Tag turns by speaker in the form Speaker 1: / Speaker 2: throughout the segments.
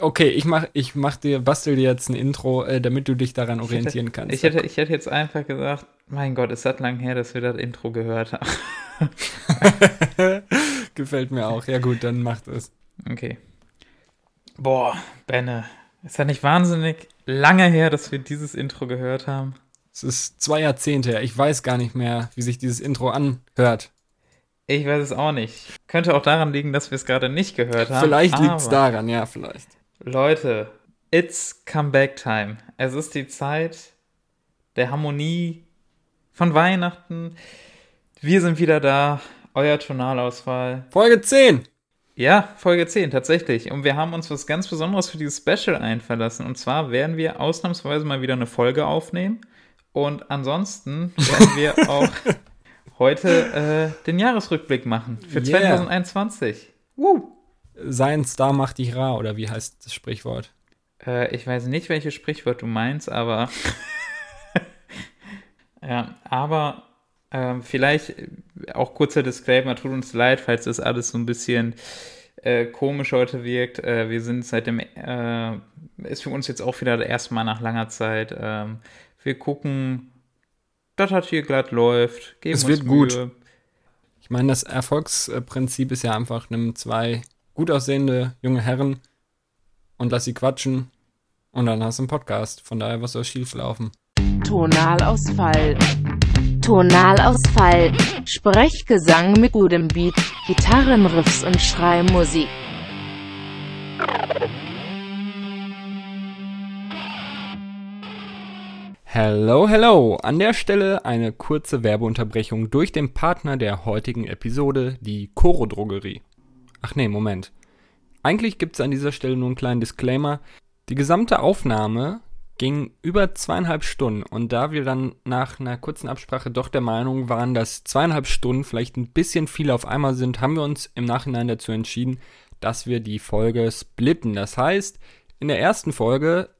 Speaker 1: Okay, ich mach, ich mach dir, bastel dir jetzt ein Intro, äh, damit du dich daran orientieren kannst.
Speaker 2: Ich hätte, ich hätte jetzt einfach gesagt, mein Gott, es hat lang her, dass wir das Intro gehört haben.
Speaker 1: Gefällt mir auch. Ja gut, dann macht es.
Speaker 2: Okay. Boah, Benne, ist ja nicht wahnsinnig lange her, dass wir dieses Intro gehört haben?
Speaker 1: Es ist zwei Jahrzehnte her. Ich weiß gar nicht mehr, wie sich dieses Intro anhört.
Speaker 2: Ich weiß es auch nicht. Könnte auch daran liegen, dass wir es gerade nicht gehört haben.
Speaker 1: Vielleicht liegt es daran, ja, vielleicht.
Speaker 2: Leute, it's comeback time. Es ist die Zeit der Harmonie von Weihnachten. Wir sind wieder da. Euer Tonalausfall.
Speaker 1: Folge 10.
Speaker 2: Ja, Folge 10, tatsächlich. Und wir haben uns was ganz Besonderes für dieses Special einverlassen. Und zwar werden wir ausnahmsweise mal wieder eine Folge aufnehmen. Und ansonsten werden wir auch heute äh, den Jahresrückblick machen für yeah. 2021.
Speaker 1: Woo! Sein Star macht dich rar, oder wie heißt das Sprichwort?
Speaker 2: Äh, ich weiß nicht, welches Sprichwort du meinst, aber. ja, aber äh, vielleicht auch kurzer Disclaimer, tut uns leid, falls das alles so ein bisschen äh, komisch heute wirkt. Äh, wir sind seit dem. Äh, ist für uns jetzt auch wieder das erste Mal nach langer Zeit. Ähm, wir gucken das hat hier glatt läuft.
Speaker 1: Geben es wird gut. Ich meine, das Erfolgsprinzip ist ja einfach, nimm zwei gut aussehende junge Herren und lass sie quatschen und dann hast du einen Podcast. Von daher, was soll schief laufen?
Speaker 3: Tonalausfall. Tonalausfall. Sprechgesang mit gutem Beat, Gitarrenriffs und Schreimusik.
Speaker 1: Hello, hello! An der Stelle eine kurze Werbeunterbrechung durch den Partner der heutigen Episode, die Coro Drogerie. Ach nee, Moment. Eigentlich gibt es an dieser Stelle nur einen kleinen Disclaimer. Die gesamte Aufnahme ging über zweieinhalb Stunden und da wir dann nach einer kurzen Absprache doch der Meinung waren, dass zweieinhalb Stunden vielleicht ein bisschen viel auf einmal sind, haben wir uns im Nachhinein dazu entschieden, dass wir die Folge splitten. Das heißt, in der ersten Folge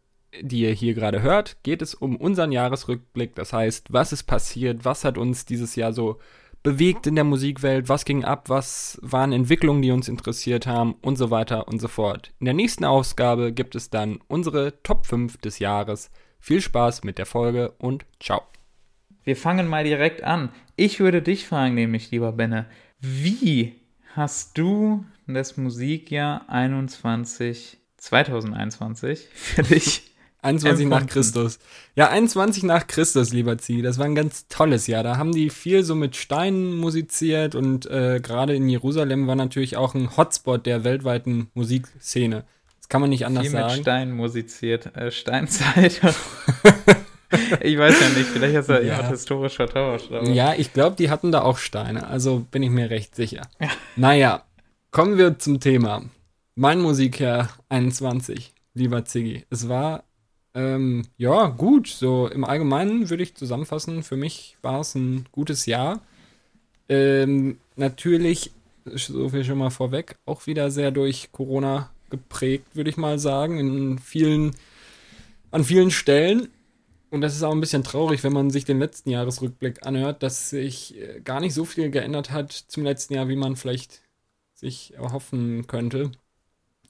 Speaker 1: die ihr hier gerade hört, geht es um unseren Jahresrückblick. Das heißt, was ist passiert, was hat uns dieses Jahr so bewegt in der Musikwelt, was ging ab, was waren Entwicklungen, die uns interessiert haben und so weiter und so fort. In der nächsten Ausgabe gibt es dann unsere Top 5 des Jahres. Viel Spaß mit der Folge und ciao.
Speaker 2: Wir fangen mal direkt an. Ich würde dich fragen, nämlich, lieber Benne, wie hast du das Musikjahr 21, 2021 für dich
Speaker 1: 21 nach Christus. Ja, 21 nach Christus, lieber Zieh. Das war ein ganz tolles Jahr. Da haben die viel so mit Steinen musiziert und äh, gerade in Jerusalem war natürlich auch ein Hotspot der weltweiten Musikszene. Das kann man nicht anders
Speaker 2: viel
Speaker 1: sagen.
Speaker 2: mit Steinen musiziert. Äh, Steinzeit. ich weiß ja nicht, vielleicht hast du ja. jemand historisch vertauscht.
Speaker 1: Ja, ich glaube, die hatten da auch Steine. Also bin ich mir recht sicher. Ja. Naja, kommen wir zum Thema. Mein Musikjahr 21, lieber Ziggy. Es war ähm, ja, gut. So im Allgemeinen würde ich zusammenfassen, für mich war es ein gutes Jahr. Ähm, natürlich, so viel schon mal vorweg, auch wieder sehr durch Corona geprägt, würde ich mal sagen, in vielen, an vielen Stellen. Und das ist auch ein bisschen traurig, wenn man sich den letzten Jahresrückblick anhört, dass sich äh, gar nicht so viel geändert hat zum letzten Jahr, wie man vielleicht sich erhoffen könnte.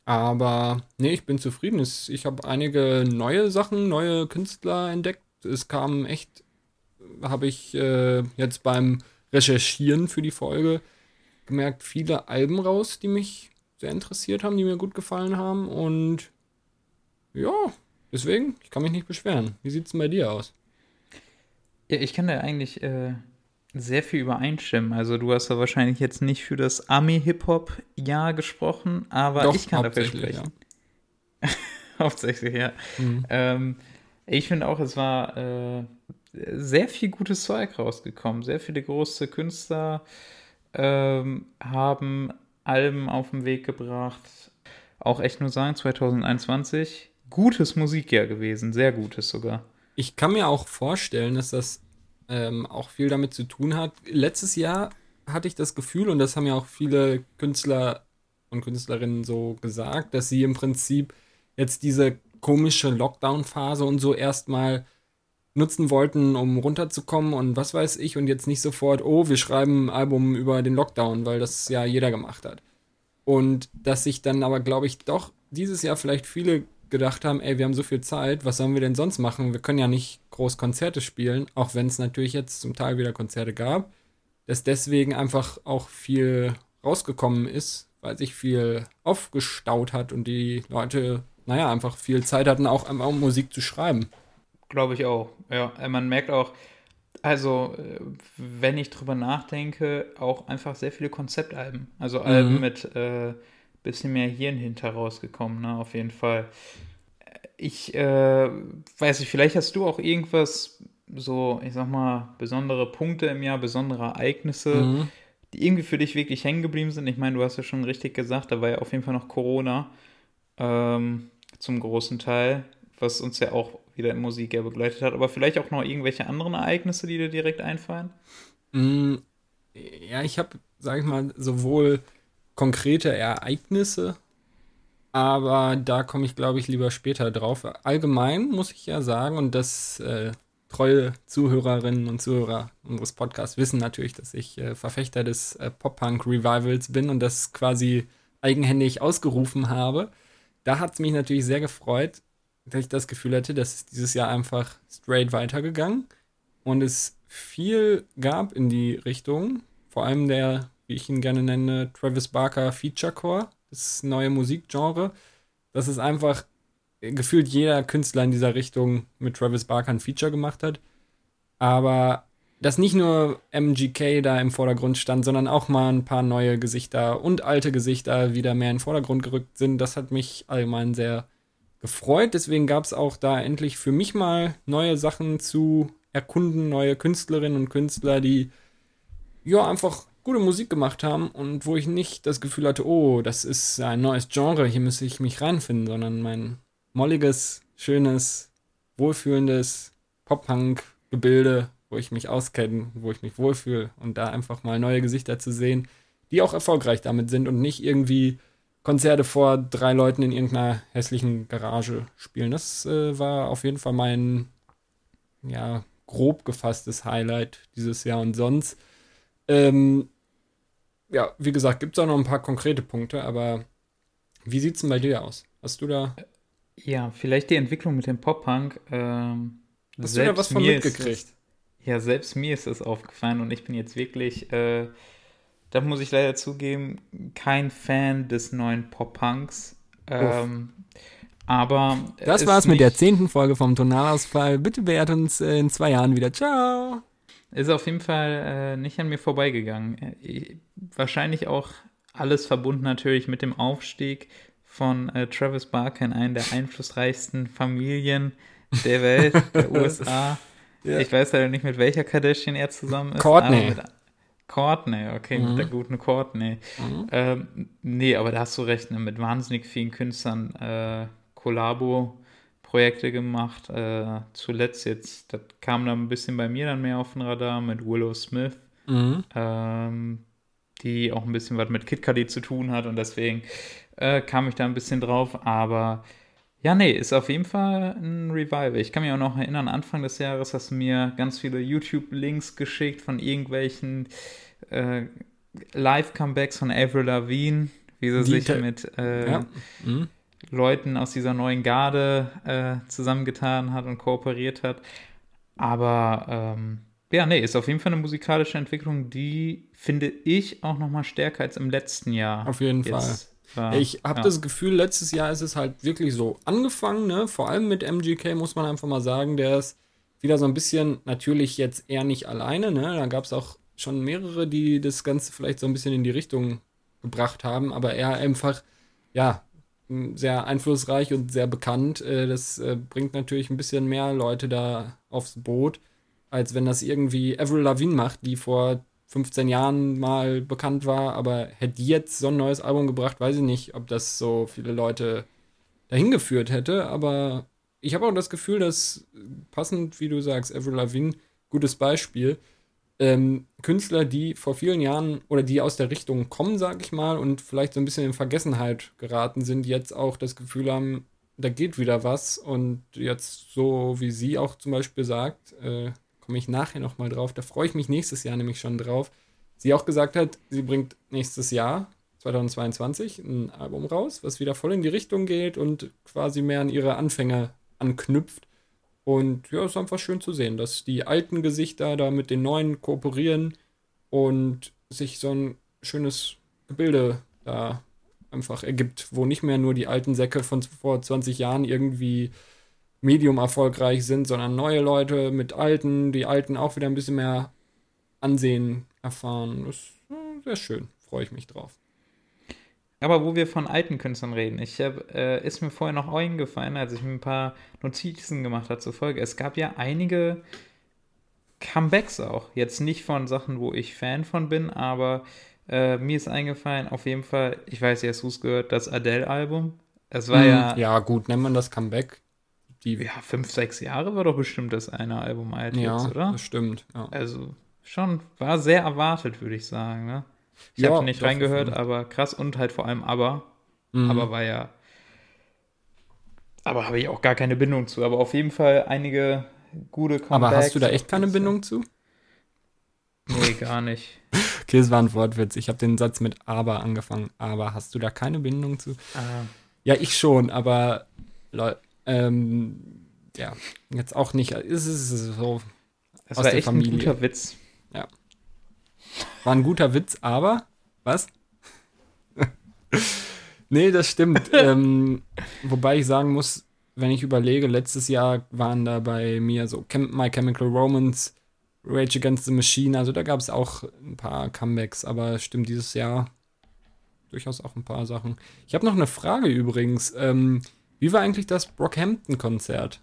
Speaker 1: Aber nee, ich bin zufrieden. Ich habe einige neue Sachen, neue Künstler entdeckt. Es kam echt, habe ich äh, jetzt beim Recherchieren für die Folge gemerkt, viele Alben raus, die mich sehr interessiert haben, die mir gut gefallen haben. Und ja, deswegen, ich kann mich nicht beschweren. Wie sieht es denn bei dir aus?
Speaker 2: Ja, ich kann da eigentlich äh, sehr viel übereinstimmen. Also du hast ja wahrscheinlich jetzt nicht für das Ami-Hip-Hop-Jahr gesprochen, aber
Speaker 1: Doch,
Speaker 2: ich kann dafür sprechen. Ja. hauptsächlich, ja. Mhm. Ähm, ich finde auch, es war äh, sehr viel gutes Zeug rausgekommen. Sehr viele große Künstler ähm, haben Alben auf den Weg gebracht. Auch echt nur sagen, 2021, gutes Musikjahr gewesen, sehr gutes sogar.
Speaker 1: Ich kann mir auch vorstellen, dass das ähm, auch viel damit zu tun hat. Letztes Jahr hatte ich das Gefühl, und das haben ja auch viele Künstler und Künstlerinnen so gesagt, dass sie im Prinzip jetzt diese komische Lockdown-Phase und so erstmal nutzen wollten, um runterzukommen und was weiß ich, und jetzt nicht sofort, oh, wir schreiben ein Album über den Lockdown, weil das ja jeder gemacht hat. Und dass sich dann aber, glaube ich, doch dieses Jahr vielleicht viele gedacht haben, ey, wir haben so viel Zeit, was sollen wir denn sonst machen? Wir können ja nicht groß Konzerte spielen, auch wenn es natürlich jetzt zum Teil wieder Konzerte gab, dass deswegen einfach auch viel rausgekommen ist, weil sich viel aufgestaut hat und die Leute, naja, einfach viel Zeit hatten, auch um Musik zu schreiben.
Speaker 2: Glaube ich auch. Ja, man merkt auch, also äh, wenn ich drüber nachdenke, auch einfach sehr viele Konzeptalben. Also Alben mhm. mit äh, bisschen mehr Hirn hinter rausgekommen, ne, auf jeden Fall. Ich äh, weiß nicht, vielleicht hast du auch irgendwas, so, ich sag mal, besondere Punkte im Jahr, besondere Ereignisse, mhm. die irgendwie für dich wirklich hängen geblieben sind. Ich meine, du hast ja schon richtig gesagt, da war ja auf jeden Fall noch Corona ähm, zum großen Teil, was uns ja auch wieder in Musik ja begleitet hat. Aber vielleicht auch noch irgendwelche anderen Ereignisse, die dir direkt einfallen?
Speaker 1: Mm, ja, ich habe, sag ich mal, sowohl konkrete Ereignisse, aber da komme ich, glaube ich, lieber später drauf. Allgemein muss ich ja sagen, und das äh, treue Zuhörerinnen und Zuhörer unseres Podcasts wissen natürlich, dass ich äh, Verfechter des äh, Pop-Punk-Revivals bin und das quasi eigenhändig ausgerufen habe. Da hat es mich natürlich sehr gefreut, dass ich das Gefühl hatte, dass es dieses Jahr einfach straight weitergegangen und es viel gab in die Richtung. Vor allem der wie ich ihn gerne nenne, Travis Barker Feature Core, das neue Musikgenre. Das ist einfach gefühlt jeder Künstler in dieser Richtung mit Travis Barker ein Feature gemacht hat. Aber dass nicht nur MGK da im Vordergrund stand, sondern auch mal ein paar neue Gesichter und alte Gesichter wieder mehr in den Vordergrund gerückt sind, das hat mich allgemein sehr gefreut. Deswegen gab es auch da endlich für mich mal neue Sachen zu erkunden, neue Künstlerinnen und Künstler, die ja einfach gute Musik gemacht haben und wo ich nicht das Gefühl hatte, oh, das ist ein neues Genre, hier müsste ich mich reinfinden, sondern mein molliges, schönes, wohlfühlendes Pop-Punk-Gebilde, wo ich mich auskenne, wo ich mich wohlfühle und da einfach mal neue Gesichter zu sehen, die auch erfolgreich damit sind und nicht irgendwie Konzerte vor drei Leuten in irgendeiner hässlichen Garage spielen. Das äh, war auf jeden Fall mein, ja, grob gefasstes Highlight dieses Jahr und sonst. Ähm, ja, wie gesagt, gibt es auch noch ein paar konkrete Punkte, aber wie sieht es denn bei dir aus? Hast du da.
Speaker 2: Ja, vielleicht die Entwicklung mit dem Pop-Punk. Ähm,
Speaker 1: Hast du da was von mitgekriegt?
Speaker 2: Es, ja, selbst mir ist das aufgefallen und ich bin jetzt wirklich, äh, da muss ich leider zugeben, kein Fan des neuen Pop-Punks. Ähm, aber.
Speaker 1: Das war's mit der zehnten Folge vom Tonalausfall. Bitte beehrt uns in zwei Jahren wieder. Ciao!
Speaker 2: Ist auf jeden Fall äh, nicht an mir vorbeigegangen. Äh, wahrscheinlich auch alles verbunden natürlich mit dem Aufstieg von äh, Travis Barker in einen der einflussreichsten Familien der Welt, der USA. ja. Ich weiß leider nicht, mit welcher Kardashian er zusammen ist.
Speaker 1: Courtney.
Speaker 2: Courtney, okay, mhm. mit der guten Courtney. Mhm. Ähm, nee, aber da hast du recht, ne, mit wahnsinnig vielen Künstlern äh, Kollabo Projekte gemacht. Äh, zuletzt jetzt, das kam dann ein bisschen bei mir dann mehr auf den Radar mit Willow Smith, mhm. ähm, die auch ein bisschen was mit Kid Cudi zu tun hat und deswegen äh, kam ich da ein bisschen drauf. Aber ja, nee, ist auf jeden Fall ein Revival. Ich kann mich auch noch erinnern, Anfang des Jahres hast du mir ganz viele YouTube-Links geschickt von irgendwelchen äh, Live-Comebacks von Avril Lavigne, wie sie die sich mit äh, ja. mhm. Leuten aus dieser neuen Garde äh, zusammengetan hat und kooperiert hat. Aber ähm, ja, nee, ist auf jeden Fall eine musikalische Entwicklung, die finde ich auch noch mal stärker als im letzten Jahr.
Speaker 1: Auf jeden Fall. War, ich habe ja. das Gefühl, letztes Jahr ist es halt wirklich so angefangen, ne? Vor allem mit MGK muss man einfach mal sagen, der ist wieder so ein bisschen, natürlich jetzt eher nicht alleine, ne? Da gab es auch schon mehrere, die das Ganze vielleicht so ein bisschen in die Richtung gebracht haben, aber er einfach, ja, sehr einflussreich und sehr bekannt. Äh, das äh, bringt natürlich ein bisschen mehr Leute da aufs Boot, als wenn das irgendwie Avril Lavigne macht, die vor 15 Jahren mal bekannt war, aber hätte jetzt so ein neues Album gebracht, weiß ich nicht, ob das so viele Leute dahin geführt hätte, aber ich habe auch das Gefühl, dass passend, wie du sagst, Avril Lavigne, gutes Beispiel, ähm, Künstler, die vor vielen Jahren oder die aus der Richtung kommen, sag ich mal, und vielleicht so ein bisschen in Vergessenheit geraten sind, jetzt auch das Gefühl haben, da geht wieder was und jetzt so wie sie auch zum Beispiel sagt, äh, komme ich nachher nochmal drauf, da freue ich mich nächstes Jahr nämlich schon drauf. Sie auch gesagt hat, sie bringt nächstes Jahr, 2022 ein Album raus, was wieder voll in die Richtung geht und quasi mehr an ihre Anfänge anknüpft. Und ja, es ist einfach schön zu sehen, dass die alten Gesichter da mit den neuen kooperieren und sich so ein schönes Gebilde da einfach ergibt, wo nicht mehr nur die alten Säcke von vor 20 Jahren irgendwie medium erfolgreich sind, sondern neue Leute mit alten, die alten auch wieder ein bisschen mehr Ansehen erfahren. Das ist sehr schön, freue ich mich drauf.
Speaker 2: Aber wo wir von alten Künstlern reden, ich hab, äh, ist mir vorher noch eingefallen, als ich mir ein paar Notizen gemacht habe zur Folge. Es gab ja einige Comebacks auch. Jetzt nicht von Sachen, wo ich Fan von bin, aber äh, mir ist eingefallen, auf jeden Fall, ich weiß nicht, hast gehört, das Adele-Album. Es war hm, ja.
Speaker 1: Ja, gut, nennt man das Comeback.
Speaker 2: Die, ja, fünf, sechs Jahre war doch bestimmt das eine Album alt
Speaker 1: ja,
Speaker 2: jetzt, oder?
Speaker 1: Das stimmt, ja.
Speaker 2: Also schon, war sehr erwartet, würde ich sagen, ne? Ich ja, habe nicht reingehört, aber krass und halt vor allem aber. Mhm. Aber war ja. Aber habe ich auch gar keine Bindung zu. Aber auf jeden Fall einige gute
Speaker 1: Comebacks. Aber hast du da echt keine Bindung zu?
Speaker 2: Nee, gar nicht.
Speaker 1: okay, es war ein Wortwitz. Ich habe den Satz mit aber angefangen. Aber hast du da keine Bindung zu?
Speaker 2: Ah.
Speaker 1: Ja, ich schon, aber ähm, ja, jetzt auch nicht. Es ist so.
Speaker 2: Das aus war der echt Familie. ein guter Witz.
Speaker 1: War ein guter Witz, aber was? nee, das stimmt. ähm, wobei ich sagen muss, wenn ich überlege, letztes Jahr waren da bei mir so My Chemical Romance, Rage Against the Machine, also da gab es auch ein paar Comebacks, aber stimmt dieses Jahr durchaus auch ein paar Sachen. Ich habe noch eine Frage übrigens. Ähm, wie war eigentlich das Brockhampton-Konzert?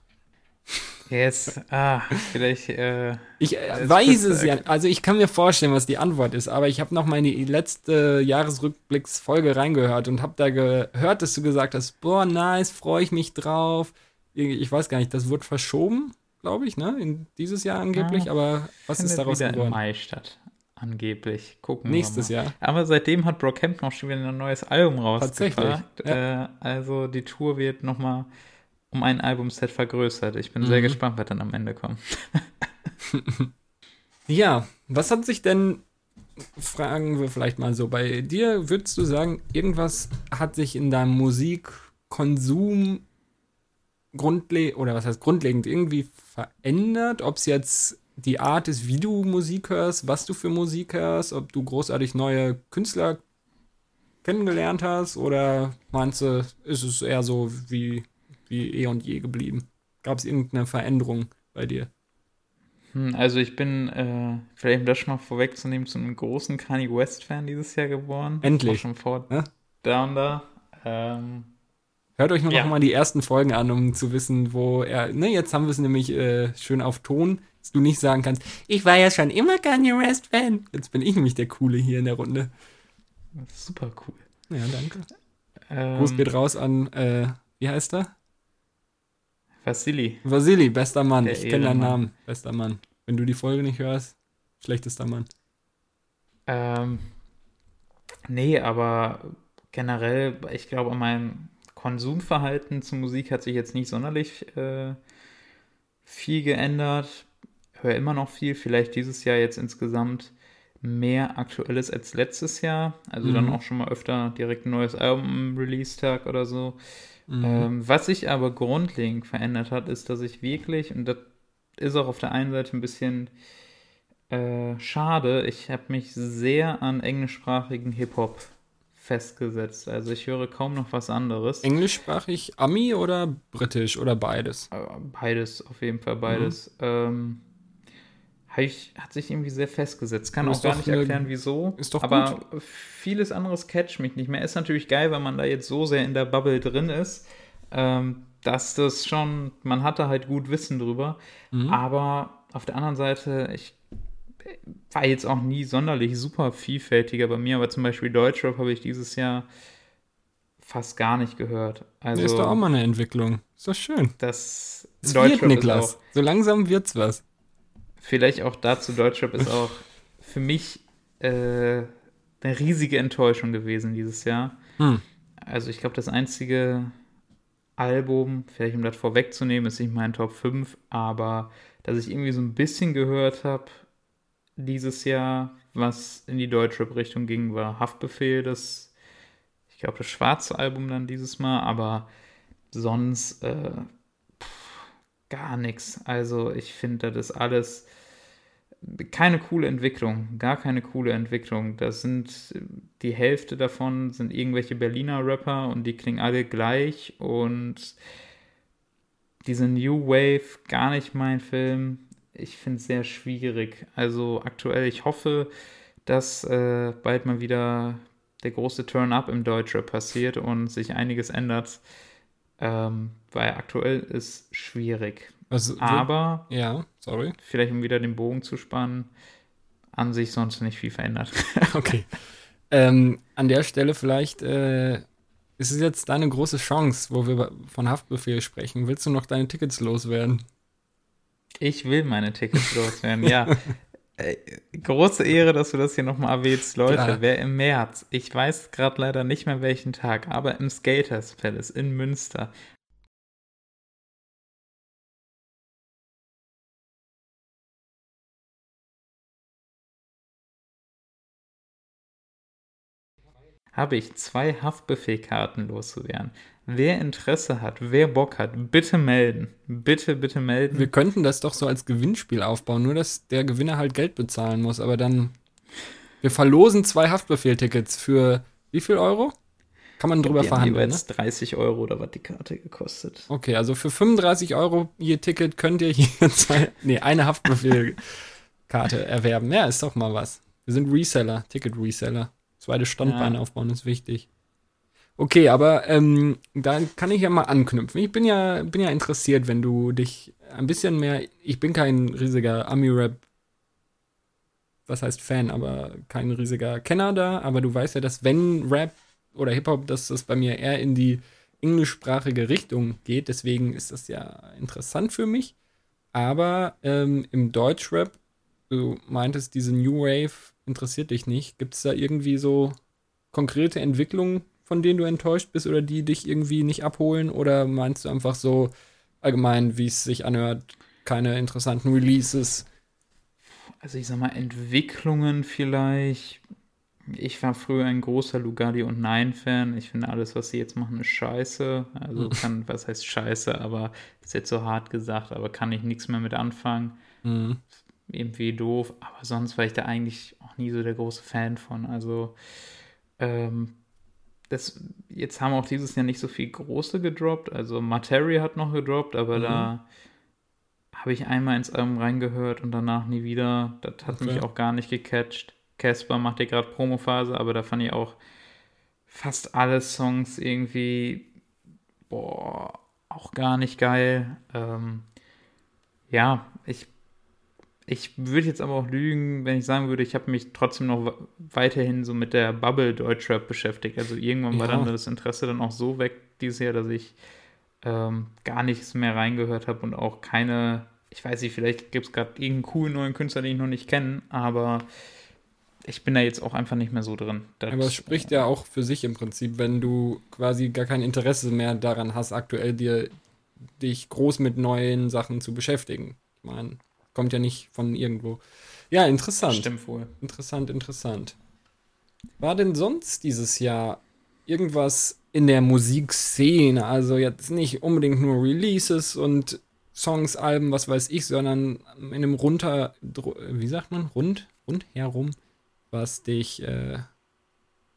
Speaker 2: Yes, ah, vielleicht. Äh,
Speaker 1: ich äh, weiß es ja. Also ich kann mir vorstellen, was die Antwort ist, aber ich habe noch mal in die letzte Jahresrückblicksfolge reingehört und habe da gehört, dass du gesagt hast, boah, nice, freue ich mich drauf. Ich weiß gar nicht, das wurde verschoben, glaube ich, ne? In dieses Jahr angeblich, ja, aber was ist daraus
Speaker 2: wieder geworden? Im Mai statt. Angeblich. Gucken
Speaker 1: Nächstes
Speaker 2: wir
Speaker 1: mal. Jahr.
Speaker 2: Aber seitdem hat Brockhampton auch schon wieder ein neues Album rausgebracht.
Speaker 1: Tatsächlich.
Speaker 2: Ja. Äh, also die Tour wird noch mal um ein Albumset vergrößert. Ich bin mhm. sehr gespannt, was dann am Ende kommt.
Speaker 1: ja, was hat sich denn, fragen wir vielleicht mal so, bei dir würdest du sagen, irgendwas hat sich in deinem Musikkonsum grundlegend, oder was heißt grundlegend, irgendwie verändert? Ob es jetzt die Art ist, wie du Musik hörst, was du für Musik hörst, ob du großartig neue Künstler kennengelernt hast oder meinst du, ist es eher so wie wie eh und je geblieben? Gab es irgendeine Veränderung bei dir?
Speaker 2: Hm, also ich bin, äh, vielleicht um das schon mal vorwegzunehmen, zu einem großen Kanye West-Fan dieses Jahr geworden.
Speaker 1: Endlich.
Speaker 2: schon vor ja? Down da. Ähm,
Speaker 1: Hört euch noch, ja. noch mal die ersten Folgen an, um zu wissen, wo er. Ne, jetzt haben wir es nämlich äh, schön auf Ton, dass du nicht sagen kannst, ich war ja schon immer Kanye West-Fan. Jetzt bin ich nämlich der Coole hier in der Runde.
Speaker 2: Super cool.
Speaker 1: Ja, danke. Ähm, Gruß geht raus an, äh, wie heißt er?
Speaker 2: Vasili.
Speaker 1: Vasili, bester Mann. Der ich kenne deinen Namen. Bester Mann. Wenn du die Folge nicht hörst, schlechtester Mann.
Speaker 2: Ähm, nee, aber generell, ich glaube, mein Konsumverhalten zu Musik hat sich jetzt nicht sonderlich äh, viel geändert. Höre immer noch viel, vielleicht dieses Jahr jetzt insgesamt mehr Aktuelles als letztes Jahr. Also mhm. dann auch schon mal öfter direkt ein neues Album Release-Tag oder so. Mhm. Ähm, was sich aber grundlegend verändert hat, ist, dass ich wirklich, und das ist auch auf der einen Seite ein bisschen äh, schade, ich habe mich sehr an englischsprachigen Hip-Hop festgesetzt. Also ich höre kaum noch was anderes.
Speaker 1: Englischsprachig Ami oder britisch oder beides?
Speaker 2: Äh, beides, auf jeden Fall beides. Mhm. Ähm, ich, hat sich irgendwie sehr festgesetzt. Kann auch gar nicht eine, erklären, wieso.
Speaker 1: Ist doch
Speaker 2: aber gut. vieles anderes catcht mich nicht mehr. Ist natürlich geil, weil man da jetzt so sehr in der Bubble drin ist, ähm, dass das schon, man hatte halt gut Wissen drüber. Mhm. Aber auf der anderen Seite, ich war jetzt auch nie sonderlich super vielfältiger bei mir, aber zum Beispiel Deutschrap habe ich dieses Jahr fast gar nicht gehört. Also,
Speaker 1: ist doch auch mal eine Entwicklung. Ist doch schön.
Speaker 2: Das,
Speaker 1: es wird, Niklas. So langsam wird's was
Speaker 2: vielleicht auch dazu, Deutschrap ist auch für mich äh, eine riesige Enttäuschung gewesen dieses Jahr. Hm. Also ich glaube, das einzige Album, vielleicht um das vorwegzunehmen, ist nicht mein Top 5, aber dass ich irgendwie so ein bisschen gehört habe dieses Jahr, was in die Deutschrap-Richtung ging, war Haftbefehl, das glaube, das schwarze Album dann dieses Mal, aber sonst äh, gar nichts. Also ich finde, das ist alles keine coole Entwicklung, gar keine coole Entwicklung. Das sind die Hälfte davon sind irgendwelche Berliner Rapper und die klingen alle gleich und diese New Wave gar nicht mein Film. Ich finde es sehr schwierig. Also aktuell, ich hoffe, dass äh, bald mal wieder der große Turn-up im Deutschrap passiert und sich einiges ändert. Ähm, weil aktuell ist schwierig.
Speaker 1: Also,
Speaker 2: Aber,
Speaker 1: ja, sorry.
Speaker 2: Vielleicht um wieder den Bogen zu spannen, an sich sonst nicht viel verändert.
Speaker 1: okay. Ähm, an der Stelle vielleicht äh, ist es jetzt deine große Chance, wo wir von Haftbefehl sprechen. Willst du noch deine Tickets loswerden?
Speaker 2: Ich will meine Tickets loswerden, ja. Äh, große Ehre, dass du das hier nochmal erwähnst, Leute. Klar. Wer im März, ich weiß gerade leider nicht mehr welchen Tag, aber im Skaters Palace in Münster habe ich zwei Haftbefehlkarten loszuwerden. Wer Interesse hat, wer Bock hat, bitte melden. Bitte, bitte melden.
Speaker 1: Wir könnten das doch so als Gewinnspiel aufbauen, nur dass der Gewinner halt Geld bezahlen muss, aber dann. Wir verlosen zwei Haftbefehltickets für wie viel Euro? Kann man drüber
Speaker 2: die
Speaker 1: verhandeln.
Speaker 2: Jetzt ne? 30 Euro oder was die Karte gekostet.
Speaker 1: Okay, also für 35 Euro je Ticket könnt ihr hier zwei, nee, eine Haftbefehlkarte erwerben. Ja, ist doch mal was. Wir sind Reseller, Ticket-Reseller. Zweite Standbein ja. aufbauen ist wichtig. Okay, aber ähm, da kann ich ja mal anknüpfen. Ich bin ja, bin ja interessiert, wenn du dich ein bisschen mehr. Ich bin kein riesiger Ami-Rap, was heißt Fan, aber kein riesiger Kenner da. Aber du weißt ja, dass wenn Rap oder Hip-Hop, dass das bei mir eher in die englischsprachige Richtung geht. Deswegen ist das ja interessant für mich. Aber ähm, im Deutschrap, du meintest, diese New Wave interessiert dich nicht. Gibt es da irgendwie so konkrete Entwicklungen, von denen du enttäuscht bist oder die dich irgendwie nicht abholen? Oder meinst du einfach so allgemein, wie es sich anhört, keine interessanten Releases?
Speaker 2: Also ich sag mal, Entwicklungen vielleicht. Ich war früher ein großer Lugardi und Nein-Fan. Ich finde, alles, was sie jetzt machen, ist scheiße. Also mhm. kann, was heißt scheiße, aber ist jetzt so hart gesagt, aber kann ich nichts mehr mit anfangen. Mhm irgendwie doof, aber sonst war ich da eigentlich auch nie so der große Fan von. Also, ähm, das, jetzt haben auch dieses Jahr nicht so viel große gedroppt. Also, Materia hat noch gedroppt, aber mhm. da habe ich einmal ins Album reingehört und danach nie wieder. Das hat okay. mich auch gar nicht gecatcht. Casper macht ja gerade Promophase, aber da fand ich auch fast alle Songs irgendwie, boah, auch gar nicht geil. Ähm, ja, ich ich würde jetzt aber auch lügen, wenn ich sagen würde, ich habe mich trotzdem noch weiterhin so mit der Bubble Deutschrap beschäftigt. Also irgendwann ja. war dann das Interesse dann auch so weg dieses Jahr, dass ich ähm, gar nichts mehr reingehört habe und auch keine, ich weiß nicht, vielleicht gibt es gerade irgendeinen coolen neuen Künstler, den ich noch nicht kenne, aber ich bin da jetzt auch einfach nicht mehr so drin.
Speaker 1: Das, aber es spricht ja auch für sich im Prinzip, wenn du quasi gar kein Interesse mehr daran hast, aktuell dir dich groß mit neuen Sachen zu beschäftigen. Ich meine, Kommt ja nicht von irgendwo. Ja, interessant.
Speaker 2: Stimmt wohl.
Speaker 1: Interessant, interessant. War denn sonst dieses Jahr irgendwas in der Musikszene? Also jetzt nicht unbedingt nur Releases und Songs, Alben, was weiß ich, sondern in einem runter, wie sagt man, rund, rundherum, was dich äh,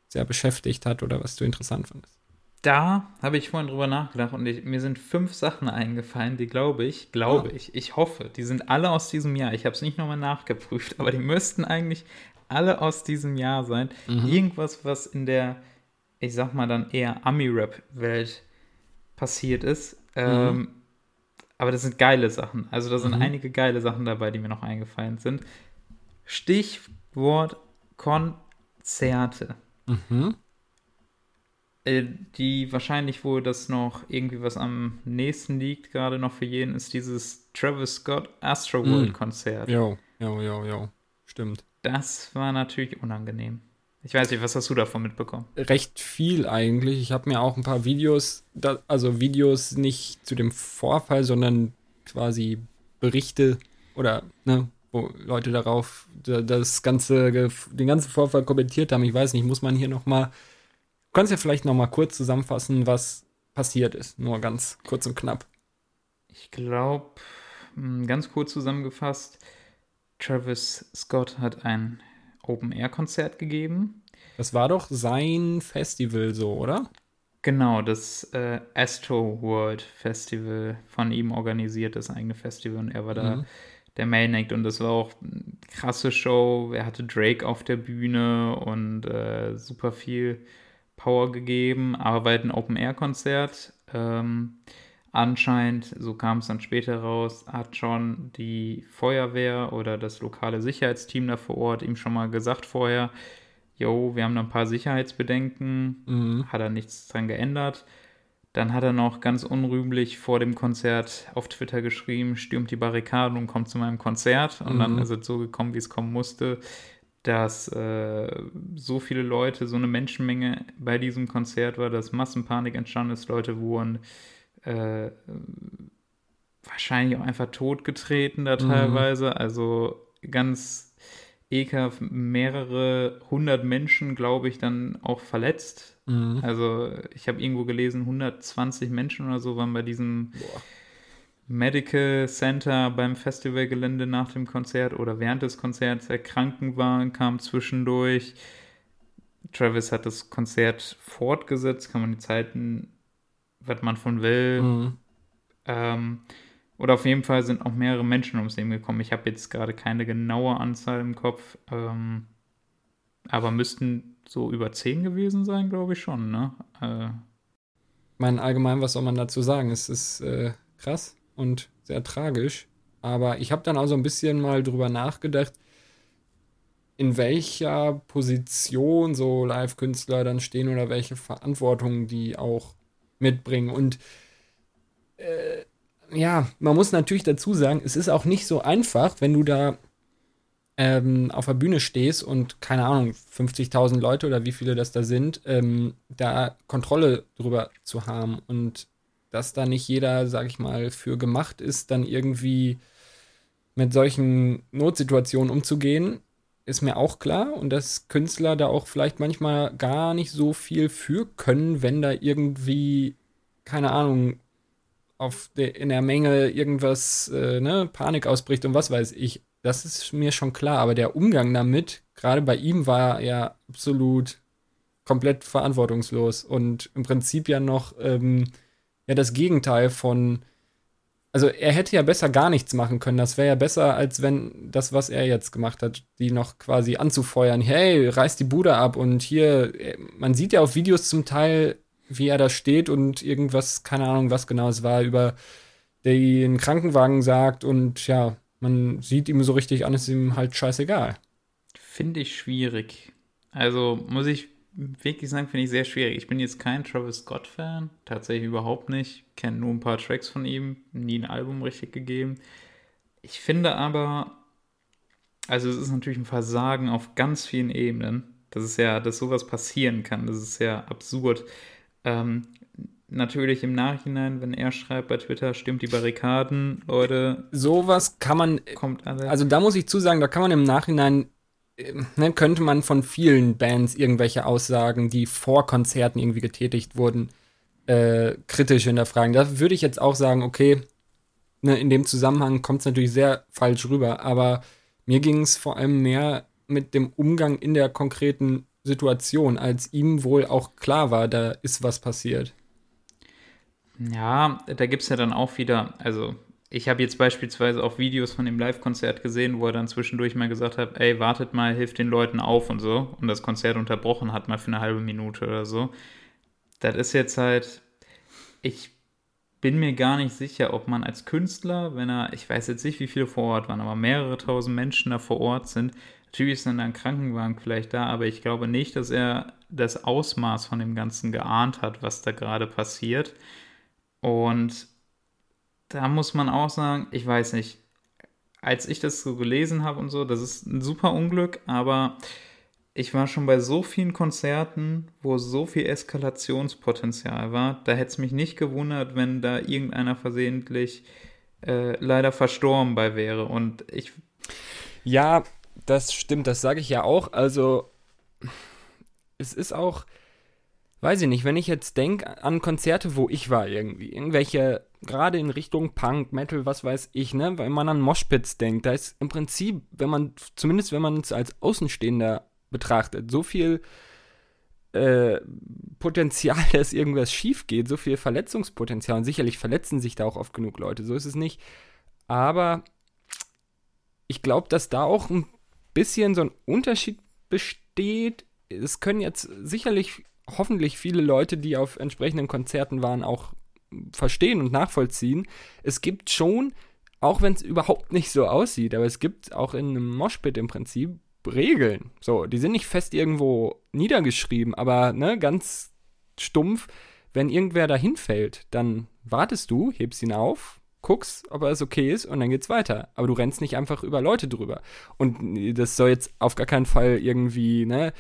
Speaker 1: sehr beschäftigt hat oder was du interessant fandest
Speaker 2: da habe ich vorhin drüber nachgedacht und ich, mir sind fünf Sachen eingefallen, die glaube ich, glaube oh. ich, ich hoffe, die sind alle aus diesem Jahr. Ich habe es nicht nochmal nachgeprüft, aber die müssten eigentlich alle aus diesem Jahr sein. Mhm. Irgendwas, was in der, ich sag mal dann eher Ami-Rap-Welt passiert ist. Mhm. Ähm, aber das sind geile Sachen. Also da sind mhm. einige geile Sachen dabei, die mir noch eingefallen sind. Stichwort Konzerte. Mhm. Äh, die wahrscheinlich, wo das noch irgendwie was am nächsten liegt, gerade noch für jeden, ist dieses Travis Scott Astro World mm. Konzert.
Speaker 1: Jo, jo, jo, jo. Stimmt.
Speaker 2: Das war natürlich unangenehm. Ich weiß nicht, was hast du davon mitbekommen?
Speaker 1: Recht viel eigentlich. Ich habe mir auch ein paar Videos, also Videos nicht zu dem Vorfall, sondern quasi Berichte oder ne, wo Leute darauf das ganze, den ganzen Vorfall kommentiert haben. Ich weiß nicht, muss man hier noch mal kannst ja vielleicht noch mal kurz zusammenfassen, was passiert ist. Nur ganz kurz und knapp.
Speaker 2: Ich glaube, hm, ganz kurz zusammengefasst, Travis Scott hat ein Open-Air-Konzert gegeben.
Speaker 1: Das war doch sein Festival so, oder?
Speaker 2: Genau, das äh, Astro World Festival von ihm organisiert, das eigene Festival. Und er war da mhm. der Main Act und das war auch eine krasse Show. Er hatte Drake auf der Bühne und äh, super viel Power gegeben, aber halt ein Open-Air-Konzert. Ähm, anscheinend, so kam es dann später raus, hat schon die Feuerwehr oder das lokale Sicherheitsteam da vor Ort ihm schon mal gesagt vorher, jo, wir haben da ein paar Sicherheitsbedenken, mhm. hat er nichts dran geändert. Dann hat er noch ganz unrühmlich vor dem Konzert auf Twitter geschrieben, stürmt die Barrikaden und kommt zu meinem Konzert. Und mhm. dann ist es so gekommen, wie es kommen musste, dass äh, so viele Leute, so eine Menschenmenge bei diesem Konzert war, dass Massenpanik entstanden ist. Leute wurden äh, wahrscheinlich auch einfach totgetreten da mhm. teilweise. Mhm. Also ganz Eka mehrere hundert Menschen, glaube ich, dann auch verletzt. Mhm. Also ich habe irgendwo gelesen, 120 Menschen oder so waren bei diesem Boah. Medical Center beim Festivalgelände nach dem Konzert oder während des Konzerts erkranken waren, kam zwischendurch. Travis hat das Konzert fortgesetzt, kann man die Zeiten, was man von will. Mhm. Ähm, oder auf jeden Fall sind auch mehrere Menschen ums Leben gekommen. Ich habe jetzt gerade keine genaue Anzahl im Kopf, ähm, aber müssten so über zehn gewesen sein, glaube ich schon. Ne? Äh,
Speaker 1: mein allgemein, was soll man dazu sagen? Es ist äh, krass und sehr tragisch. Aber ich habe dann auch so ein bisschen mal drüber nachgedacht, in welcher Position so Live-Künstler dann stehen oder welche Verantwortung die auch mitbringen. Und äh, ja, man muss natürlich dazu sagen, es ist auch nicht so einfach, wenn du da ähm, auf der Bühne stehst und keine Ahnung, 50.000 Leute oder wie viele das da sind, ähm, da Kontrolle drüber zu haben und dass da nicht jeder, sag ich mal, für gemacht ist, dann irgendwie mit solchen Notsituationen umzugehen, ist mir auch klar. Und dass Künstler da auch vielleicht manchmal gar nicht so viel für können, wenn da irgendwie, keine Ahnung, auf de, in der Menge irgendwas, äh, ne, Panik ausbricht und was weiß ich. Das ist mir schon klar, aber der Umgang damit, gerade bei ihm, war ja absolut komplett verantwortungslos. Und im Prinzip ja noch ähm, ja das Gegenteil von. Also er hätte ja besser gar nichts machen können. Das wäre ja besser, als wenn das, was er jetzt gemacht hat, die noch quasi anzufeuern. Hey, reiß die Bude ab und hier, äh, man sieht ja auf Videos zum Teil, wie er da steht und irgendwas, keine Ahnung, was genau es war, über den Krankenwagen sagt und ja, man sieht ihm so richtig an, ist ihm halt scheißegal.
Speaker 2: Finde ich schwierig. Also muss ich wirklich sagen, finde ich sehr schwierig. Ich bin jetzt kein Travis Scott-Fan, tatsächlich überhaupt nicht. Kenne nur ein paar Tracks von ihm, nie ein Album richtig gegeben. Ich finde aber, also es ist natürlich ein Versagen auf ganz vielen Ebenen. Das ist ja, dass sowas passieren kann. Das ist ja absurd. Ähm, natürlich im Nachhinein, wenn er schreibt bei Twitter, stimmt die Barrikaden, Leute.
Speaker 1: Sowas kann man. Kommt alle. Also da muss ich zusagen, da kann man im Nachhinein. Ne, könnte man von vielen Bands irgendwelche Aussagen, die vor Konzerten irgendwie getätigt wurden, äh, kritisch hinterfragen. Da würde ich jetzt auch sagen, okay, ne, in dem Zusammenhang kommt es natürlich sehr falsch rüber, aber mir ging es vor allem mehr mit dem Umgang in der konkreten Situation, als ihm wohl auch klar war, da ist was passiert.
Speaker 2: Ja, da gibt es ja dann auch wieder, also ich habe jetzt beispielsweise auch Videos von dem Live-Konzert gesehen, wo er dann zwischendurch mal gesagt hat, ey, wartet mal, hilft den Leuten auf und so und das Konzert unterbrochen hat mal für eine halbe Minute oder so. Das ist jetzt halt, ich bin mir gar nicht sicher, ob man als Künstler, wenn er, ich weiß jetzt nicht, wie viele vor Ort waren, aber mehrere tausend Menschen da vor Ort sind, Natürlich ist dann ein Krankenwagen vielleicht da, aber ich glaube nicht, dass er das Ausmaß von dem Ganzen geahnt hat, was da gerade passiert. Und da muss man auch sagen, ich weiß nicht, als ich das so gelesen habe und so, das ist ein super Unglück, aber ich war schon bei so vielen Konzerten, wo so viel Eskalationspotenzial war, da hätte es mich nicht gewundert, wenn da irgendeiner versehentlich äh, leider verstorben bei wäre. Und ich.
Speaker 1: Ja, das stimmt, das sage ich ja auch. Also, es ist auch, weiß ich nicht, wenn ich jetzt denke an Konzerte, wo ich war irgendwie, irgendwelche, gerade in Richtung Punk, Metal, was weiß ich, ne, wenn man an Moshpits denkt, da ist im Prinzip, wenn man, zumindest wenn man es als Außenstehender betrachtet, so viel äh, Potenzial, dass irgendwas schief geht, so viel Verletzungspotenzial. Und sicherlich verletzen sich da auch oft genug Leute, so ist es nicht, aber ich glaube, dass da auch ein bisschen so ein Unterschied besteht. Es können jetzt sicherlich hoffentlich viele Leute, die auf entsprechenden Konzerten waren, auch verstehen und nachvollziehen. Es gibt schon, auch wenn es überhaupt nicht so aussieht, aber es gibt auch in einem Moshpit im Prinzip Regeln. So, die sind nicht fest irgendwo niedergeschrieben, aber ne, ganz stumpf, wenn irgendwer da hinfällt, dann wartest du, hebst ihn auf, guckst, ob es okay ist und dann geht's weiter. Aber du rennst nicht einfach über Leute drüber. Und das soll jetzt auf gar keinen Fall irgendwie, ne,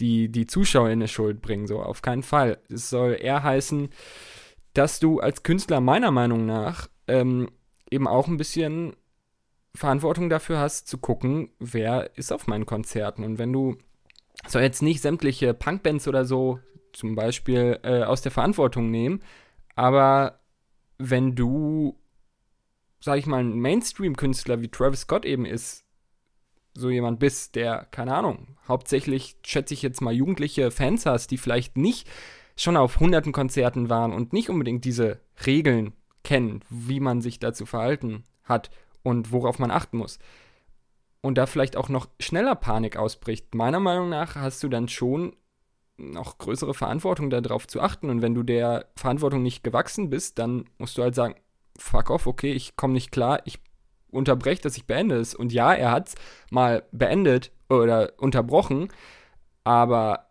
Speaker 1: die, die Zuschauer in eine Schuld bringen, so auf keinen Fall. Es soll eher heißen, dass du als Künstler meiner Meinung nach ähm, eben auch ein bisschen Verantwortung dafür hast, zu gucken, wer ist auf meinen Konzerten. Und wenn du, soll jetzt nicht sämtliche Punkbands oder so zum Beispiel äh, aus der Verantwortung nehmen, aber wenn du, sag ich mal, ein Mainstream-Künstler wie Travis Scott eben ist, so jemand bist, der, keine Ahnung, hauptsächlich, schätze ich jetzt mal, jugendliche Fans hast, die vielleicht nicht schon auf hunderten Konzerten waren und nicht unbedingt diese Regeln kennen, wie man sich dazu verhalten hat und worauf man achten muss. Und da vielleicht auch noch schneller Panik ausbricht. Meiner Meinung nach hast du dann schon noch größere Verantwortung darauf zu achten. Und wenn du der Verantwortung nicht gewachsen bist, dann musst du halt sagen, fuck off, okay, ich komme nicht klar, ich unterbreche, dass ich beende es. Und ja, er hat es mal beendet oder unterbrochen, aber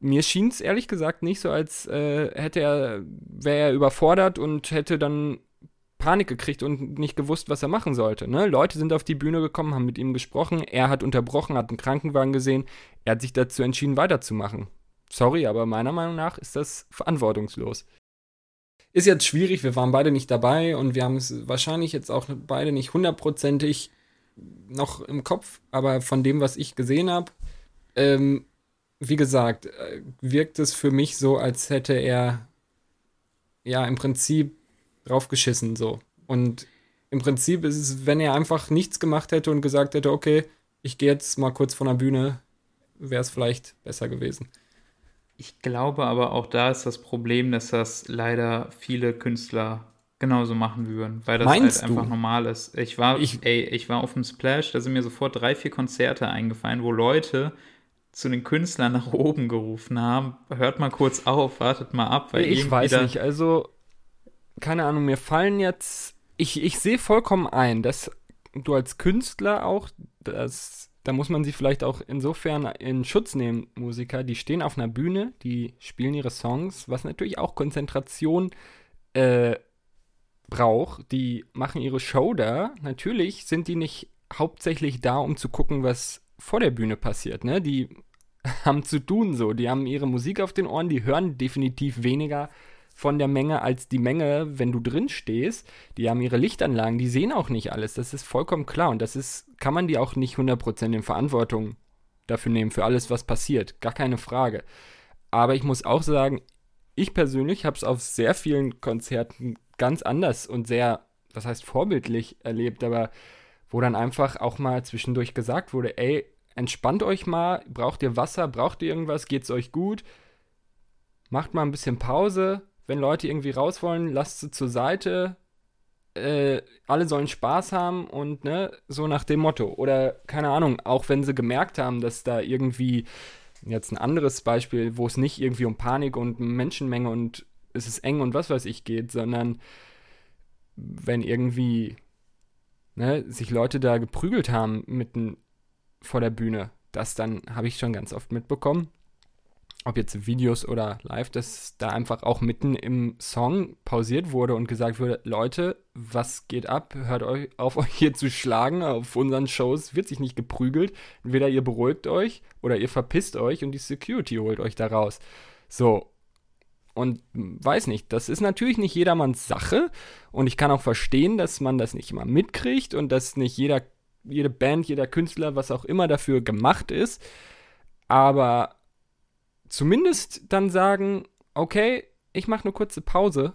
Speaker 1: mir schien es ehrlich gesagt nicht so, als äh, hätte er, wäre er überfordert und hätte dann Panik gekriegt und nicht gewusst, was er machen sollte. Ne? Leute sind auf die Bühne gekommen, haben mit ihm gesprochen, er hat unterbrochen, hat einen Krankenwagen gesehen, er hat sich dazu entschieden, weiterzumachen. Sorry, aber meiner Meinung nach ist das verantwortungslos. Ist jetzt schwierig, wir waren beide nicht dabei und wir haben es wahrscheinlich jetzt auch beide nicht hundertprozentig noch im Kopf, aber von dem, was ich gesehen habe, ähm, wie gesagt, äh, wirkt es für mich so, als hätte er ja im Prinzip draufgeschissen so. Und im Prinzip ist es, wenn er einfach nichts gemacht hätte und gesagt hätte, okay, ich gehe jetzt mal kurz von der Bühne, wäre es vielleicht besser gewesen.
Speaker 2: Ich glaube aber auch da ist das Problem, dass das leider viele Künstler genauso machen würden, weil das
Speaker 1: Meinst
Speaker 2: halt einfach
Speaker 1: du?
Speaker 2: normal ist. Ich war,
Speaker 1: Ich-
Speaker 2: ey, ich war auf dem Splash, da sind mir sofort drei, vier Konzerte eingefallen, wo Leute zu den Künstlern nach oben gerufen haben, hört mal kurz auf, wartet mal ab, weil
Speaker 1: ich weiß nicht, also keine Ahnung, mir fallen jetzt, ich, ich sehe vollkommen ein, dass du als Künstler auch, das, da muss man sie vielleicht auch insofern in Schutz nehmen, Musiker, die stehen auf einer Bühne, die spielen ihre Songs, was natürlich auch Konzentration äh, braucht, die machen ihre Show da, natürlich sind die nicht hauptsächlich da, um zu gucken, was vor der Bühne passiert, ne, die haben zu tun so, die haben ihre Musik auf den Ohren, die hören definitiv weniger von der Menge als die Menge, wenn du drin stehst. Die haben ihre Lichtanlagen, die sehen auch nicht alles. Das ist vollkommen klar. Und das ist, kann man die auch nicht 100% in Verantwortung dafür nehmen, für alles, was passiert. Gar keine Frage. Aber ich muss auch sagen, ich persönlich habe es auf sehr vielen Konzerten ganz anders und sehr, was heißt vorbildlich erlebt, aber wo dann einfach auch mal zwischendurch gesagt wurde, ey, entspannt euch mal, braucht ihr Wasser, braucht ihr irgendwas, geht's euch gut? Macht mal ein bisschen Pause, wenn Leute irgendwie raus wollen, lasst sie zur Seite. Äh, alle sollen Spaß haben und ne, so nach dem Motto. Oder keine Ahnung, auch wenn sie gemerkt haben, dass da irgendwie jetzt ein anderes Beispiel, wo es nicht irgendwie um Panik und Menschenmenge und es ist eng und was weiß ich geht, sondern wenn irgendwie ne, sich Leute da geprügelt haben mitten vor der Bühne, das dann habe ich schon ganz oft mitbekommen ob jetzt Videos oder live, dass da einfach auch mitten im Song pausiert wurde und gesagt wurde, Leute, was geht ab? Hört euch auf, euch hier zu schlagen. Auf unseren Shows wird sich nicht geprügelt. Entweder ihr beruhigt euch oder ihr verpisst euch und die Security holt euch da raus. So. Und weiß nicht, das ist natürlich nicht jedermanns Sache. Und ich kann auch verstehen, dass man das nicht immer mitkriegt und dass nicht jeder, jede Band, jeder Künstler, was auch immer dafür gemacht ist. Aber zumindest dann sagen, okay, ich mache eine kurze Pause.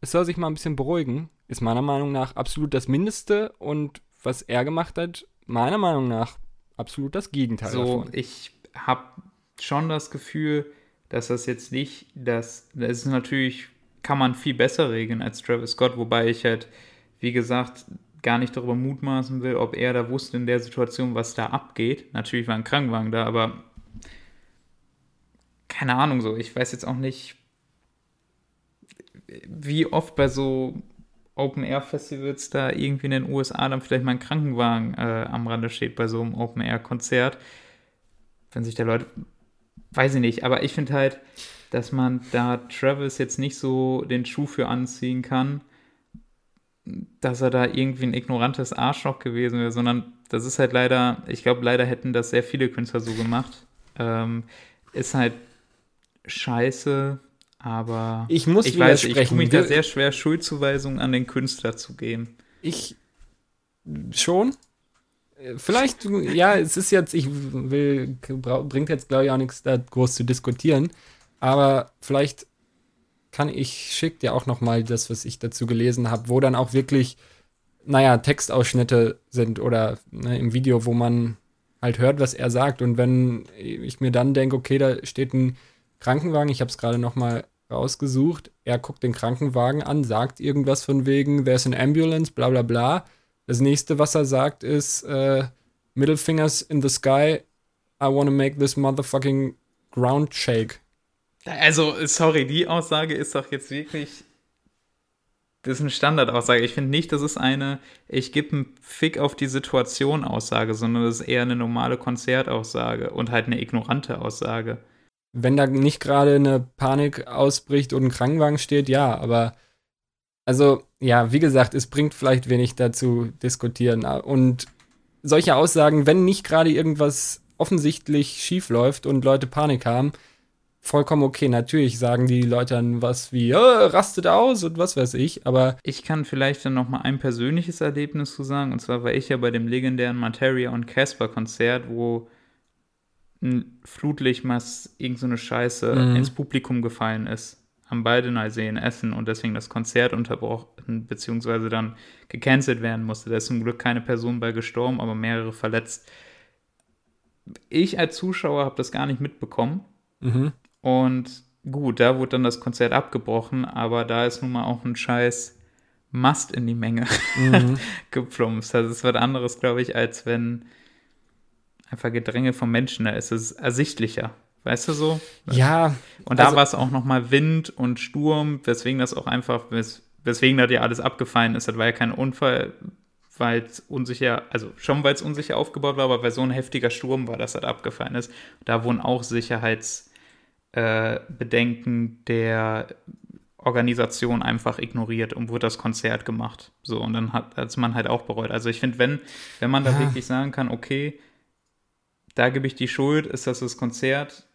Speaker 1: Es soll sich mal ein bisschen beruhigen. Ist meiner Meinung nach absolut das Mindeste und was er gemacht hat, meiner Meinung nach absolut das Gegenteil
Speaker 2: so,
Speaker 1: davon.
Speaker 2: Ich habe schon das Gefühl, dass das jetzt nicht, dass das ist natürlich, kann man viel besser regeln als Travis Scott, wobei ich halt, wie gesagt, gar nicht darüber mutmaßen will, ob er da wusste in der Situation, was da abgeht. Natürlich war ein Krankenwagen da, aber keine Ahnung so. Ich weiß jetzt auch nicht, wie oft bei so Open-Air-Festivals da irgendwie in den USA dann vielleicht mal ein Krankenwagen äh, am Rande steht bei so einem Open-Air-Konzert. Wenn sich der Leute, weiß ich nicht, aber ich finde halt, dass man da Travis jetzt nicht so den Schuh für anziehen kann, dass er da irgendwie ein ignorantes Arschloch gewesen wäre, sondern das ist halt leider, ich glaube, leider hätten das sehr viele Künstler so gemacht. Ähm, ist halt scheiße, aber
Speaker 1: ich muss
Speaker 2: ich weiß, ich tue mich da sehr schwer, Schuldzuweisungen an den Künstler zu geben.
Speaker 1: Ich schon. Vielleicht, ja, es ist jetzt, ich will, bringt jetzt glaube ich auch nichts da groß zu diskutieren, aber vielleicht kann ich, schick dir auch noch mal das, was ich dazu gelesen habe, wo dann auch wirklich, naja, Textausschnitte sind oder ne, im Video, wo man halt hört, was er sagt und wenn ich mir dann denke, okay, da steht ein Krankenwagen, ich habe es gerade noch mal rausgesucht. Er guckt den Krankenwagen an, sagt irgendwas von wegen, there's an ambulance, bla bla bla. Das nächste, was er sagt, ist äh, Middle fingers in the sky, I wanna make this motherfucking ground shake.
Speaker 2: Also, sorry, die Aussage ist doch jetzt wirklich. Das ist eine Standardaussage. Ich finde nicht, das ist eine, ich gebe einen Fick auf die Situation Aussage, sondern das ist eher eine normale Konzertaussage und halt eine ignorante Aussage
Speaker 1: wenn da nicht gerade eine Panik ausbricht und ein Krankenwagen steht, ja, aber also ja, wie gesagt, es bringt vielleicht wenig dazu diskutieren. Und solche Aussagen, wenn nicht gerade irgendwas offensichtlich schief läuft und Leute Panik haben, vollkommen okay. Natürlich sagen die Leute dann was wie, oh, rastet aus und was weiß ich, aber.
Speaker 2: Ich kann vielleicht dann noch mal ein persönliches Erlebnis zu sagen. Und zwar war ich ja bei dem legendären Materia und Casper Konzert, wo ein Flutlicht, was irgend so eine Scheiße mhm. ins Publikum gefallen ist. Am Baldeneysee in Essen und deswegen das Konzert unterbrochen, beziehungsweise dann gecancelt werden musste. Da ist zum Glück keine Person bei gestorben, aber mehrere verletzt. Ich als Zuschauer habe das gar nicht mitbekommen. Mhm. Und gut, da wurde dann das Konzert abgebrochen, aber da ist nun mal auch ein scheiß Mast in die Menge mhm. geplumpst. Also es wird anderes, glaube ich, als wenn einfach Gedränge von Menschen, da ist es ersichtlicher. Weißt du so?
Speaker 1: Ja.
Speaker 2: Und also, da war es auch nochmal Wind und Sturm, weswegen das auch einfach, wes weswegen da dir alles abgefallen ist. Das war ja kein Unfall, weil es unsicher, also schon weil es unsicher aufgebaut war, aber weil so ein heftiger Sturm war, dass das abgefallen ist. Da wurden auch Sicherheitsbedenken äh, der Organisation einfach ignoriert und wurde das Konzert gemacht. So, und dann hat es man halt auch bereut. Also ich finde, wenn, wenn man da ja. wirklich sagen kann, okay, da gebe ich die Schuld, ist, dass das Konzert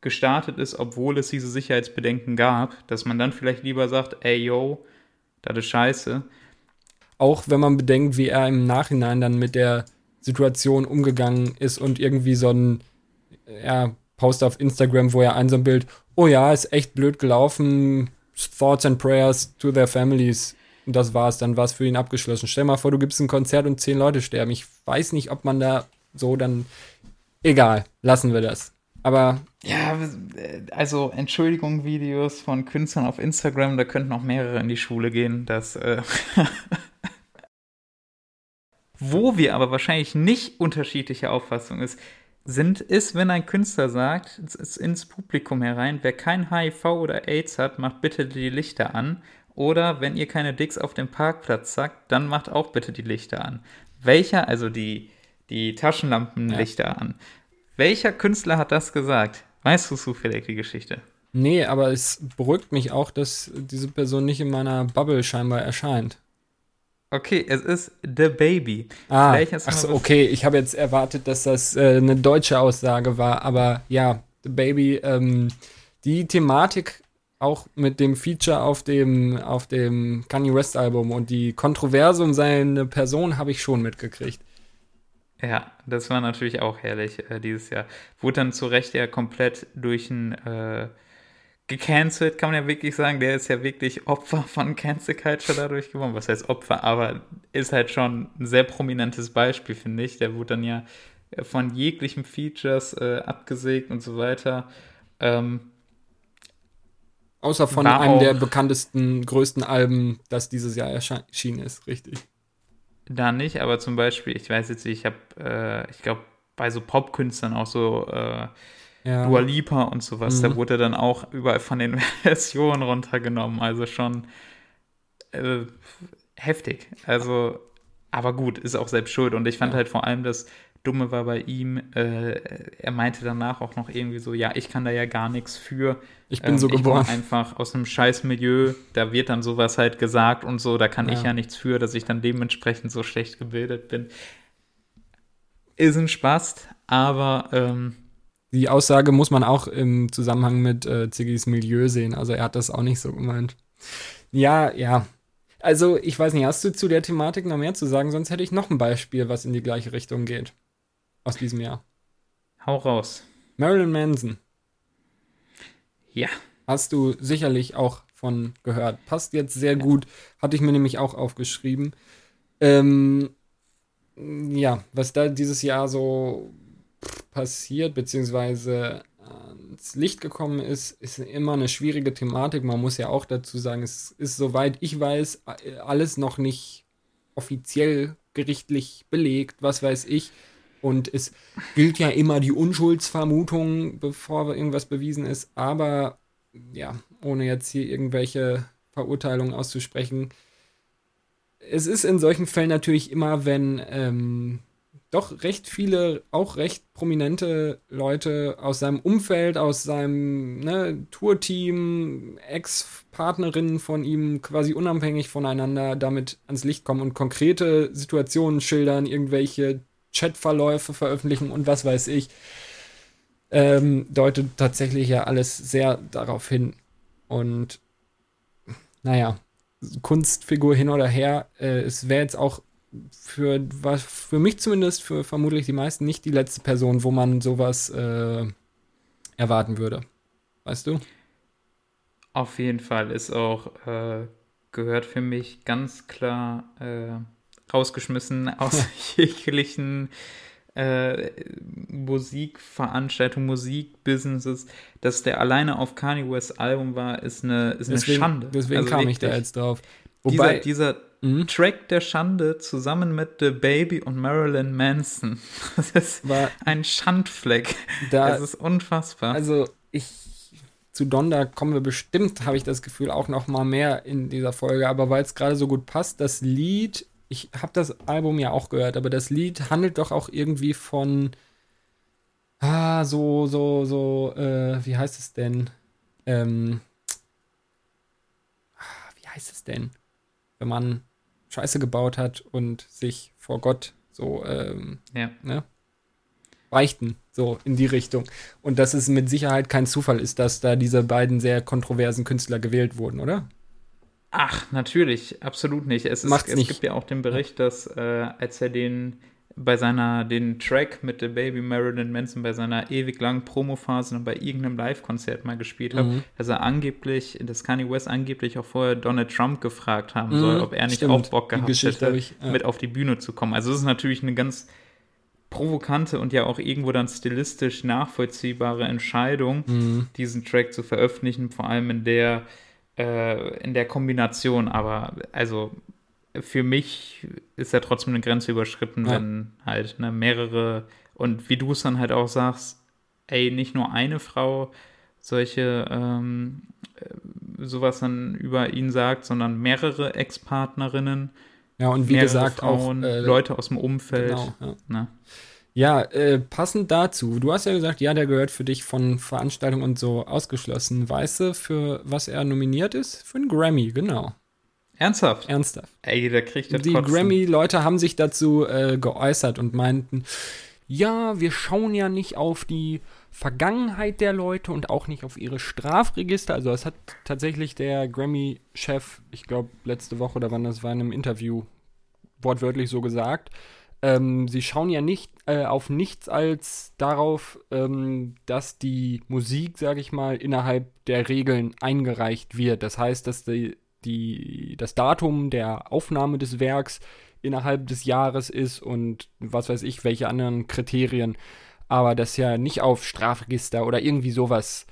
Speaker 2: gestartet ist, obwohl es diese Sicherheitsbedenken gab, dass man dann vielleicht lieber sagt, ey yo, das ist scheiße.
Speaker 1: Auch wenn man bedenkt, wie er im Nachhinein dann mit der Situation umgegangen ist und irgendwie so ein ja, Post auf Instagram, wo er ein so ein Bild, oh ja, ist echt blöd gelaufen, Thoughts and Prayers to their families. Und das war's, dann war es für ihn abgeschlossen. Stell mal vor, du gibst ein Konzert und zehn Leute sterben. Ich weiß nicht, ob man da so dann Egal, lassen wir das. Aber.
Speaker 2: Ja, also Entschuldigung, Videos von Künstlern auf Instagram, da könnten noch mehrere in die Schule gehen. Das. Äh Wo wir aber wahrscheinlich nicht unterschiedliche Auffassungen ist, sind, ist, wenn ein Künstler sagt, ins Publikum herein, wer kein HIV oder AIDS hat, macht bitte die Lichter an. Oder wenn ihr keine Dicks auf dem Parkplatz sagt, dann macht auch bitte die Lichter an. Welcher, also die, die Taschenlampenlichter ja. an. Welcher Künstler hat das gesagt? Weißt du zufällig die Geschichte?
Speaker 1: Nee, aber es beruhigt mich auch, dass diese Person nicht in meiner Bubble scheinbar erscheint.
Speaker 2: Okay, es ist The Baby.
Speaker 1: Ah, achso, okay, ich habe jetzt erwartet, dass das äh, eine deutsche Aussage war, aber ja, The Baby, ähm, die Thematik auch mit dem Feature auf dem, auf dem Kanye West Album und die Kontroverse um seine Person habe ich schon mitgekriegt.
Speaker 2: Ja, das war natürlich auch herrlich äh, dieses Jahr. Wurde dann zu Recht ja komplett durch ein äh, gecancelt, kann man ja wirklich sagen. Der ist ja wirklich Opfer von Cancel Culture dadurch geworden. Was heißt Opfer? Aber ist halt schon ein sehr prominentes Beispiel, finde ich. Der wurde dann ja von jeglichen Features äh, abgesägt und so weiter. Ähm,
Speaker 1: Außer von einem der bekanntesten, größten Alben, das dieses Jahr erschienen ist, richtig.
Speaker 2: Da nicht, aber zum Beispiel, ich weiß jetzt ich habe, äh, ich glaube, bei so Popkünstlern auch so äh, ja. Dua Lipa und sowas, mhm. da wurde dann auch überall von den Versionen runtergenommen, also schon äh, heftig. Also, aber gut, ist auch selbst schuld und ich fand ja. halt vor allem das Dumme war bei ihm, äh, er meinte danach auch noch irgendwie so, ja, ich kann da ja gar nichts für.
Speaker 1: Ich bin ähm, so geboren. Ich
Speaker 2: einfach aus einem scheiß Milieu, da wird dann sowas halt gesagt und so, da kann ja. ich ja nichts für, dass ich dann dementsprechend so schlecht gebildet bin. Ist ein Spaß, aber ähm,
Speaker 1: die Aussage muss man auch im Zusammenhang mit äh, Ziggis Milieu sehen. Also er hat das auch nicht so gemeint. Ja, ja. Also ich weiß nicht, hast du zu der Thematik noch mehr zu sagen? Sonst hätte ich noch ein Beispiel, was in die gleiche Richtung geht aus diesem Jahr.
Speaker 2: Hau raus.
Speaker 1: Marilyn Manson.
Speaker 2: Ja.
Speaker 1: Hast du sicherlich auch von gehört. Passt jetzt sehr gut. Hatte ich mir nämlich auch aufgeschrieben. Ähm, ja, was da dieses Jahr so passiert, beziehungsweise ans Licht gekommen ist, ist immer eine schwierige Thematik. Man muss ja auch dazu sagen, es ist, soweit ich weiß, alles noch nicht offiziell gerichtlich belegt, was weiß ich. Und es gilt ja immer die Unschuldsvermutung, bevor irgendwas bewiesen ist. Aber ja, ohne jetzt hier irgendwelche Verurteilungen auszusprechen, es ist in solchen Fällen natürlich immer, wenn ähm, doch recht viele, auch recht prominente Leute aus seinem Umfeld, aus seinem ne, Tourteam, Ex-Partnerinnen von ihm quasi unabhängig voneinander damit ans Licht kommen und konkrete Situationen schildern, irgendwelche Chatverläufe veröffentlichen und was weiß ich, ähm, deutet tatsächlich ja alles sehr darauf hin. Und naja, Kunstfigur hin oder her, äh, es wäre jetzt auch für was für mich zumindest, für vermutlich die meisten nicht die letzte Person, wo man sowas äh, erwarten würde. Weißt du?
Speaker 2: Auf jeden Fall ist auch äh, gehört für mich ganz klar äh, rausgeschmissen aus jeglichen äh, Musikveranstaltungen, Musikbusinesses, dass der alleine auf Kanye West Album war, ist eine, ist deswegen, eine Schande.
Speaker 1: Deswegen also kam wirklich, ich da jetzt drauf.
Speaker 2: Wobei, dieser, dieser mhm. Track der Schande zusammen mit The Baby und Marilyn Manson, das ist war, ein Schandfleck. Da, das ist unfassbar.
Speaker 1: Also ich zu Donda kommen wir bestimmt, habe ich das Gefühl, auch noch mal mehr in dieser Folge. Aber weil es gerade so gut passt, das Lied ich habe das Album ja auch gehört, aber das Lied handelt doch auch irgendwie von ah, so, so, so, äh, wie heißt es denn? Ähm, ah, wie heißt es denn? Wenn man Scheiße gebaut hat und sich vor Gott so, ähm,
Speaker 2: ja.
Speaker 1: ne? Beichten, so in die Richtung. Und dass es mit Sicherheit kein Zufall ist, dass da diese beiden sehr kontroversen Künstler gewählt wurden, oder?
Speaker 2: Ach, natürlich, absolut nicht. Es, ist, es nicht. gibt ja auch den Bericht, dass äh, als er den bei seiner, den Track mit The Baby Marilyn Manson bei seiner ewig langen Promophase und bei irgendeinem Live-Konzert mal gespielt hat, mhm. dass er angeblich, dass Kanye West angeblich auch vorher Donald Trump gefragt haben mhm, soll, ob er nicht stimmt. auch Bock gehabt hätte, ich, ja. mit auf die Bühne zu kommen. Also es ist natürlich eine ganz provokante und ja auch irgendwo dann stilistisch nachvollziehbare Entscheidung, mhm. diesen Track zu veröffentlichen, vor allem in der äh, in der Kombination, aber also für mich ist ja trotzdem eine Grenze überschritten, ja. wenn halt ne, mehrere und wie du es dann halt auch sagst, ey, nicht nur eine Frau solche ähm, äh, sowas dann über ihn sagt, sondern mehrere Ex-Partnerinnen.
Speaker 1: Ja, und wie gesagt Frauen,
Speaker 2: auch äh, Leute aus dem Umfeld. Genau, ja. Ne?
Speaker 1: Ja, äh, passend dazu, du hast ja gesagt, ja, der gehört für dich von Veranstaltungen und so ausgeschlossen. Weißt du, für was er nominiert ist? Für einen Grammy, genau.
Speaker 2: Ernsthaft?
Speaker 1: Ernsthaft.
Speaker 2: Ey, der kriegt das
Speaker 1: Die Grammy-Leute haben sich dazu äh, geäußert und meinten, ja, wir schauen ja nicht auf die Vergangenheit der Leute und auch nicht auf ihre Strafregister. Also das hat tatsächlich der Grammy-Chef, ich glaube letzte Woche oder wann das war, in einem Interview wortwörtlich so gesagt ähm, sie schauen ja nicht äh, auf nichts als darauf, ähm, dass die Musik, sage ich mal, innerhalb der Regeln eingereicht wird. Das heißt, dass die, die, das Datum der Aufnahme des Werks innerhalb des Jahres ist und was weiß ich, welche anderen Kriterien. Aber dass ja nicht auf Strafregister oder irgendwie sowas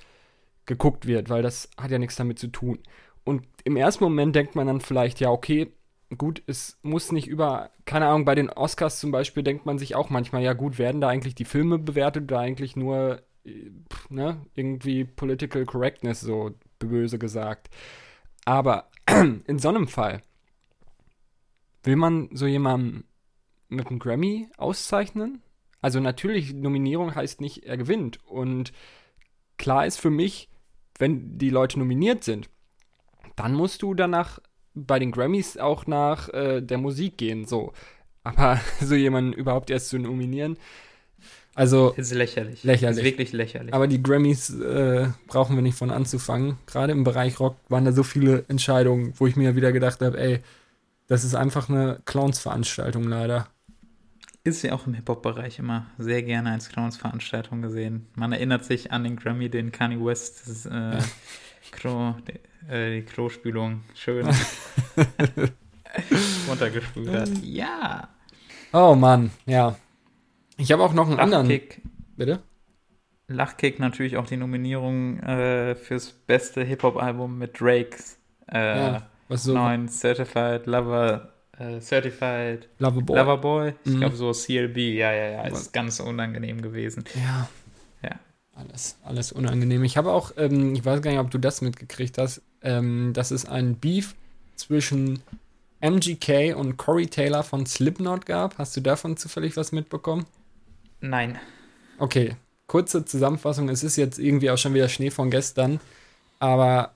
Speaker 1: geguckt wird, weil das hat ja nichts damit zu tun. Und im ersten Moment denkt man dann vielleicht, ja, okay, gut, es muss nicht über, keine Ahnung, bei den Oscars zum Beispiel denkt man sich auch manchmal, ja gut, werden da eigentlich die Filme bewertet oder eigentlich nur, äh, ne, irgendwie Political Correctness, so böse gesagt. Aber in so einem Fall will man so jemanden mit einem Grammy auszeichnen? Also natürlich, Nominierung heißt nicht, er gewinnt. Und klar ist für mich, wenn die Leute nominiert sind, dann musst du danach bei den Grammys auch nach äh, der Musik gehen, so. Aber so jemanden überhaupt erst zu nominieren, also.
Speaker 2: Ist lächerlich.
Speaker 1: Lächerlich.
Speaker 2: Ist wirklich lächerlich.
Speaker 1: Aber die Grammys äh, brauchen wir nicht von anzufangen. Gerade im Bereich Rock waren da so viele Entscheidungen, wo ich mir wieder gedacht habe, ey, das ist einfach eine Clowns-Veranstaltung leider.
Speaker 2: Ist ja auch im Hip-Hop-Bereich immer sehr gerne als Clowns-Veranstaltung gesehen. Man erinnert sich an den Grammy, den Kanye West, das, äh, Klo, die, äh, die Klospülung schön runtergespült hat. Ja.
Speaker 1: Oh Mann, ja. Ich habe auch noch einen
Speaker 2: Lachkick.
Speaker 1: anderen. Bitte?
Speaker 2: Lachkick natürlich auch die Nominierung äh, fürs beste Hip-Hop-Album mit Drakes äh,
Speaker 1: Ja, was so.
Speaker 2: neuen Certified Lover, äh, Certified
Speaker 1: Loverboy.
Speaker 2: Loverboy. Ich
Speaker 1: Mhm.
Speaker 2: glaube so CLB, ja, ja, ja, ist ganz unangenehm gewesen.
Speaker 1: Ja.
Speaker 2: Ja.
Speaker 1: Alles, alles unangenehm. Ich habe auch, ähm, ich weiß gar nicht, ob du das mitgekriegt hast, ähm, dass es einen Beef zwischen MGK und Corey Taylor von Slipknot gab. Hast du davon zufällig was mitbekommen?
Speaker 2: Nein.
Speaker 1: Okay, kurze Zusammenfassung. Es ist jetzt irgendwie auch schon wieder Schnee von gestern. Aber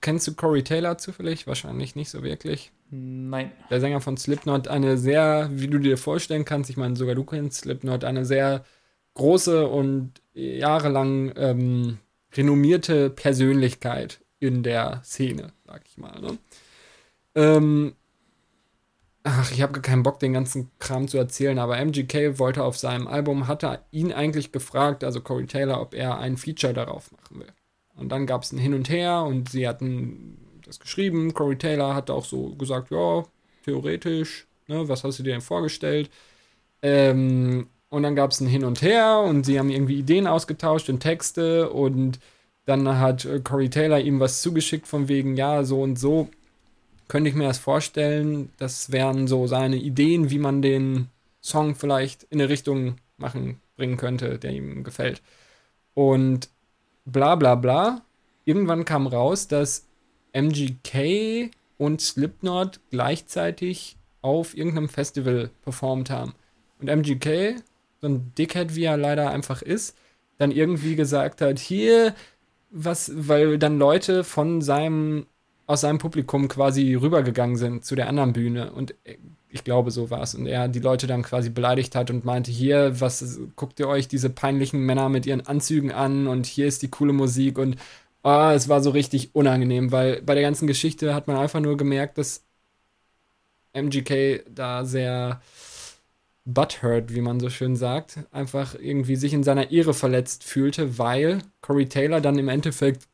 Speaker 1: kennst du Corey Taylor zufällig? Wahrscheinlich nicht so wirklich.
Speaker 2: Nein.
Speaker 1: Der Sänger von Slipknot, eine sehr, wie du dir vorstellen kannst, ich meine, sogar du kennst Slipknot, eine sehr große und jahrelang ähm, renommierte Persönlichkeit in der Szene, sag ich mal. Ne? Ähm, ach, ich habe keinen Bock, den ganzen Kram zu erzählen, aber MGK wollte auf seinem Album, hatte ihn eigentlich gefragt, also Corey Taylor, ob er ein Feature darauf machen will. Und dann gab es ein Hin und Her und sie hatten das geschrieben. Corey Taylor hat auch so gesagt, ja, theoretisch, ne, was hast du dir denn vorgestellt? Ähm, und dann gab es ein Hin und Her und sie haben irgendwie Ideen ausgetauscht und Texte und dann hat äh, Corey Taylor ihm was zugeschickt von wegen, ja, so und so könnte ich mir das vorstellen. Das wären so seine Ideen, wie man den Song vielleicht in eine Richtung machen, bringen könnte, der ihm gefällt. Und bla bla bla. Irgendwann kam raus, dass MGK und Slipknot gleichzeitig auf irgendeinem Festival performt haben. Und MGK, so ein Dickhead, wie er leider einfach ist, dann irgendwie gesagt hat, hier, was, weil dann Leute von seinem, aus seinem Publikum quasi rübergegangen sind zu der anderen Bühne. Und ich glaube, so war es. Und er die Leute dann quasi beleidigt hat und meinte, hier, was guckt ihr euch diese peinlichen Männer mit ihren Anzügen an und hier ist die coole Musik und oh, es war so richtig unangenehm, weil bei der ganzen Geschichte hat man einfach nur gemerkt, dass MGK da sehr butthurt, wie man so schön sagt, einfach irgendwie sich in seiner Ehre verletzt fühlte, weil Corey Taylor dann im Endeffekt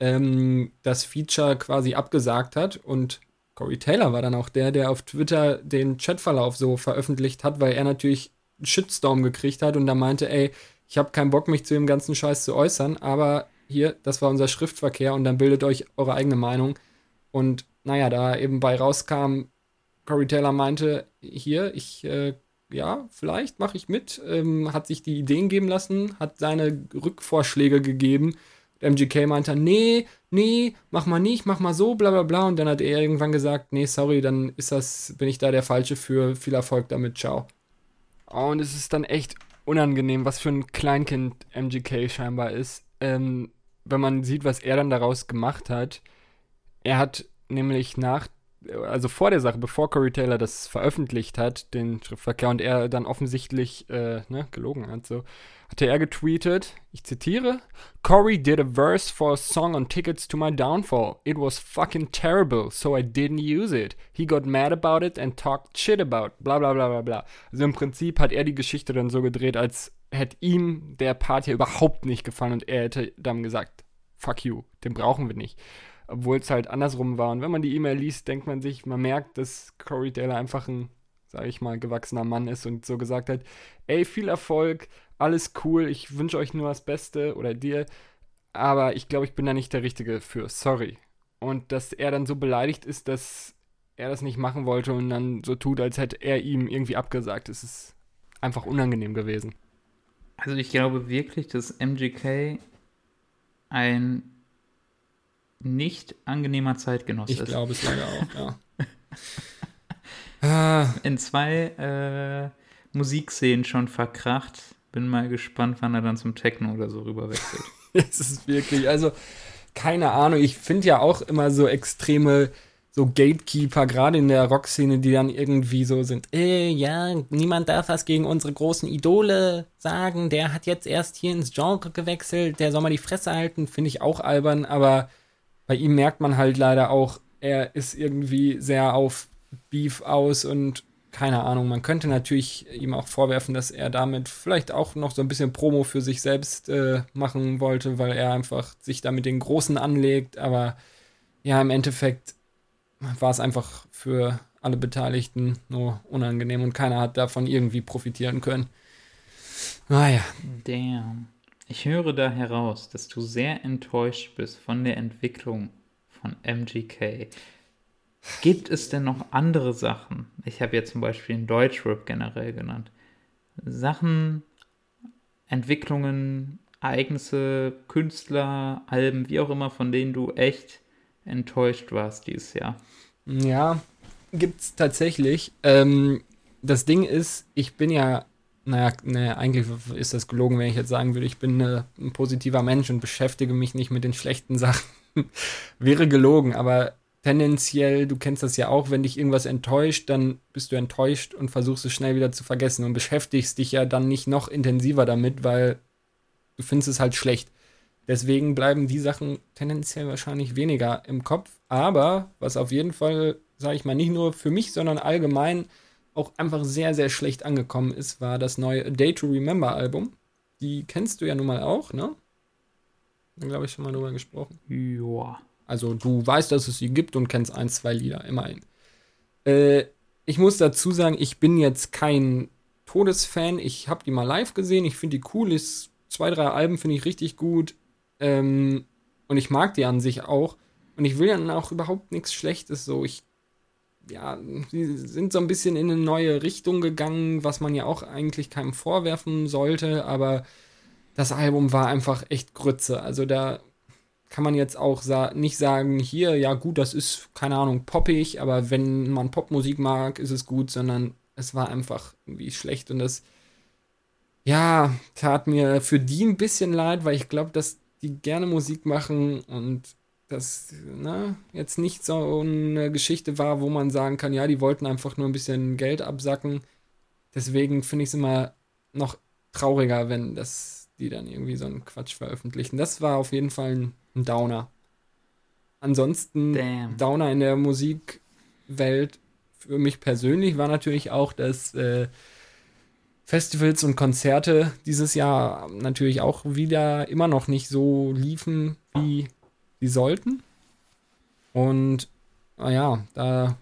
Speaker 1: ähm, das Feature quasi abgesagt hat und Corey Taylor war dann auch der, der auf Twitter den Chatverlauf so veröffentlicht hat, weil er natürlich einen Shitstorm gekriegt hat und da meinte, ey, ich habe keinen Bock, mich zu dem ganzen Scheiß zu äußern, aber hier, das war unser Schriftverkehr und dann bildet euch eure eigene Meinung. Und naja, da eben bei rauskam, Corey Taylor meinte, hier, ich, äh, ja, vielleicht mache ich mit, ähm, hat sich die Ideen geben lassen, hat seine Rückvorschläge gegeben. MGK meinte, nee, nee, mach mal nicht, mach mal so, bla bla bla. Und dann hat er irgendwann gesagt, nee, sorry, dann ist das, bin ich da der Falsche für, viel Erfolg damit, ciao. Oh, und es ist dann echt unangenehm, was für ein Kleinkind MGK scheinbar ist. Ähm, wenn man sieht, was er dann daraus gemacht hat. Er hat nämlich nach also vor der Sache, bevor Corey Taylor das veröffentlicht hat, den Schriftverkehr, und er dann offensichtlich äh, ne, gelogen hat, so, hatte er getweetet, ich zitiere, Corey did a verse for a song on Tickets to My Downfall. It was fucking terrible, so I didn't use it. He got mad about it and talked shit about, bla bla bla bla bla. Also im Prinzip hat er die Geschichte dann so gedreht, als hätte ihm der Part hier überhaupt nicht gefallen und er hätte dann gesagt, fuck you, den brauchen wir nicht obwohl es halt andersrum war. Und wenn man die E-Mail liest, denkt man sich, man merkt, dass Corey Taylor einfach ein, sag ich mal, gewachsener Mann ist und so gesagt hat, ey, viel Erfolg, alles cool, ich wünsche euch nur das Beste oder dir, aber ich glaube, ich bin da nicht der Richtige für, sorry. Und dass er dann so beleidigt ist, dass er das nicht machen wollte und dann so tut, als hätte er ihm irgendwie abgesagt. Es ist einfach unangenehm gewesen.
Speaker 2: Also ich glaube wirklich, dass MGK ein nicht angenehmer Zeitgenosse
Speaker 1: ich ist. Ich glaube es leider auch, ja.
Speaker 2: Ah. In zwei äh, Musikszenen schon verkracht. Bin mal gespannt, wann er dann zum Techno oder so rüberwechselt.
Speaker 1: Es ist wirklich, also keine Ahnung. Ich finde ja auch immer so extreme so Gatekeeper, gerade in der Rockszene, die dann irgendwie so sind, äh, ja, niemand darf was gegen unsere großen Idole sagen, der hat jetzt erst hier ins Genre gewechselt, der soll mal die Fresse halten, finde ich auch albern, aber bei ihm merkt man halt leider auch, er ist irgendwie sehr auf Beef aus und keine Ahnung, man könnte natürlich ihm auch vorwerfen, dass er damit vielleicht auch noch so ein bisschen Promo für sich selbst äh, machen wollte, weil er einfach sich da mit den Großen anlegt. Aber ja, im Endeffekt war es einfach für alle Beteiligten nur unangenehm und keiner hat davon irgendwie profitieren können.
Speaker 2: Naja. Ah, Damn. Ich höre da heraus, dass du sehr enttäuscht bist von der Entwicklung von MGK. Gibt es denn noch andere Sachen? Ich habe jetzt zum Beispiel den Deutschrap generell genannt. Sachen, Entwicklungen, Ereignisse, Künstler, Alben, wie auch immer, von denen du echt enttäuscht warst dieses Jahr.
Speaker 1: Ja, gibt es tatsächlich. Ähm, das Ding ist, ich bin ja naja, naja, eigentlich ist das gelogen, wenn ich jetzt sagen würde, ich bin eine, ein positiver Mensch und beschäftige mich nicht mit den schlechten Sachen. Wäre gelogen, aber tendenziell, du kennst das ja auch, wenn dich irgendwas enttäuscht, dann bist du enttäuscht und versuchst es schnell wieder zu vergessen und beschäftigst dich ja dann nicht noch intensiver damit, weil du findest es halt schlecht. Deswegen bleiben die Sachen tendenziell wahrscheinlich weniger im Kopf. Aber was auf jeden Fall, sage ich mal, nicht nur für mich, sondern allgemein auch einfach sehr, sehr schlecht angekommen ist, war das neue A Day to Remember Album. Die kennst du ja nun mal auch, ne? Da glaube ich schon mal drüber gesprochen.
Speaker 2: Ja.
Speaker 1: Also du weißt, dass es sie gibt und kennst ein, zwei Lieder, immerhin. Äh, ich muss dazu sagen, ich bin jetzt kein Todesfan. Ich habe die mal live gesehen. Ich finde die cool. Ist, zwei, drei Alben finde ich richtig gut. Ähm, und ich mag die an sich auch. Und ich will dann auch überhaupt nichts Schlechtes. So, ich ja, sie sind so ein bisschen in eine neue Richtung gegangen, was man ja auch eigentlich keinem vorwerfen sollte, aber das Album war einfach echt Grütze. Also da kann man jetzt auch sa nicht sagen, hier, ja gut, das ist, keine Ahnung, poppig, aber wenn man Popmusik mag, ist es gut, sondern es war einfach irgendwie schlecht und das, ja, tat mir für die ein bisschen leid, weil ich glaube, dass die gerne Musik machen und das ne, jetzt nicht so eine Geschichte war, wo man sagen kann, ja, die wollten einfach nur ein bisschen Geld absacken. Deswegen finde ich es immer noch trauriger, wenn das die dann irgendwie so einen Quatsch veröffentlichen. Das war auf jeden Fall ein, ein Downer. Ansonsten Damn. Downer in der Musikwelt für mich persönlich war natürlich auch, dass äh, Festivals und Konzerte dieses Jahr natürlich auch wieder immer noch nicht so liefen, wie sie sollten. Und naja, da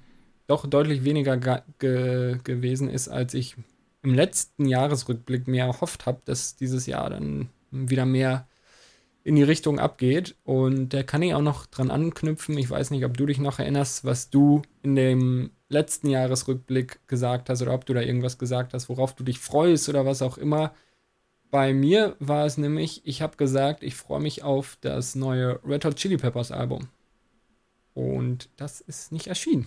Speaker 1: doch deutlich weniger ge gewesen ist, als ich im letzten Jahresrückblick mir erhofft habe, dass dieses Jahr dann wieder mehr in die Richtung abgeht. Und da kann ich auch noch dran anknüpfen. Ich weiß nicht, ob du dich noch erinnerst, was du in dem letzten Jahresrückblick gesagt hast oder ob du da irgendwas gesagt hast, worauf du dich freust oder was auch immer. Bei mir war es nämlich, ich habe gesagt, ich freue mich auf das neue Red Hot Chili Peppers Album. Und das ist nicht erschienen.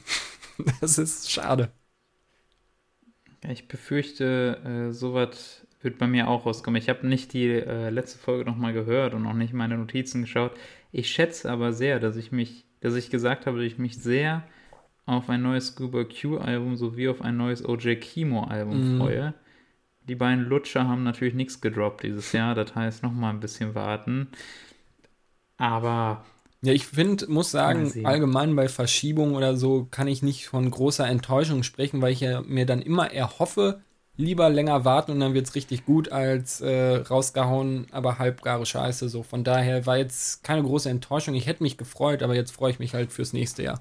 Speaker 1: das ist schade.
Speaker 2: Ich befürchte, äh, sowas wird bei mir auch rauskommen. Ich habe nicht die äh, letzte Folge nochmal gehört und auch nicht meine Notizen geschaut. Ich schätze aber sehr, dass ich mich, dass ich gesagt habe, dass ich mich sehr auf ein neues Scuba Q-Album sowie auf ein neues OJ Kimo-Album mm. freue. Die beiden Lutscher haben natürlich nichts gedroppt dieses Jahr, das heißt nochmal ein bisschen warten. Aber.
Speaker 1: Ja, ich finde, muss sagen, allgemein bei Verschiebungen oder so kann ich nicht von großer Enttäuschung sprechen, weil ich ja mir dann immer erhoffe, lieber länger warten und dann wird es richtig gut, als äh, rausgehauen, aber halbgare Scheiße. So, von daher war jetzt keine große Enttäuschung. Ich hätte mich gefreut, aber jetzt freue ich mich halt fürs nächste Jahr.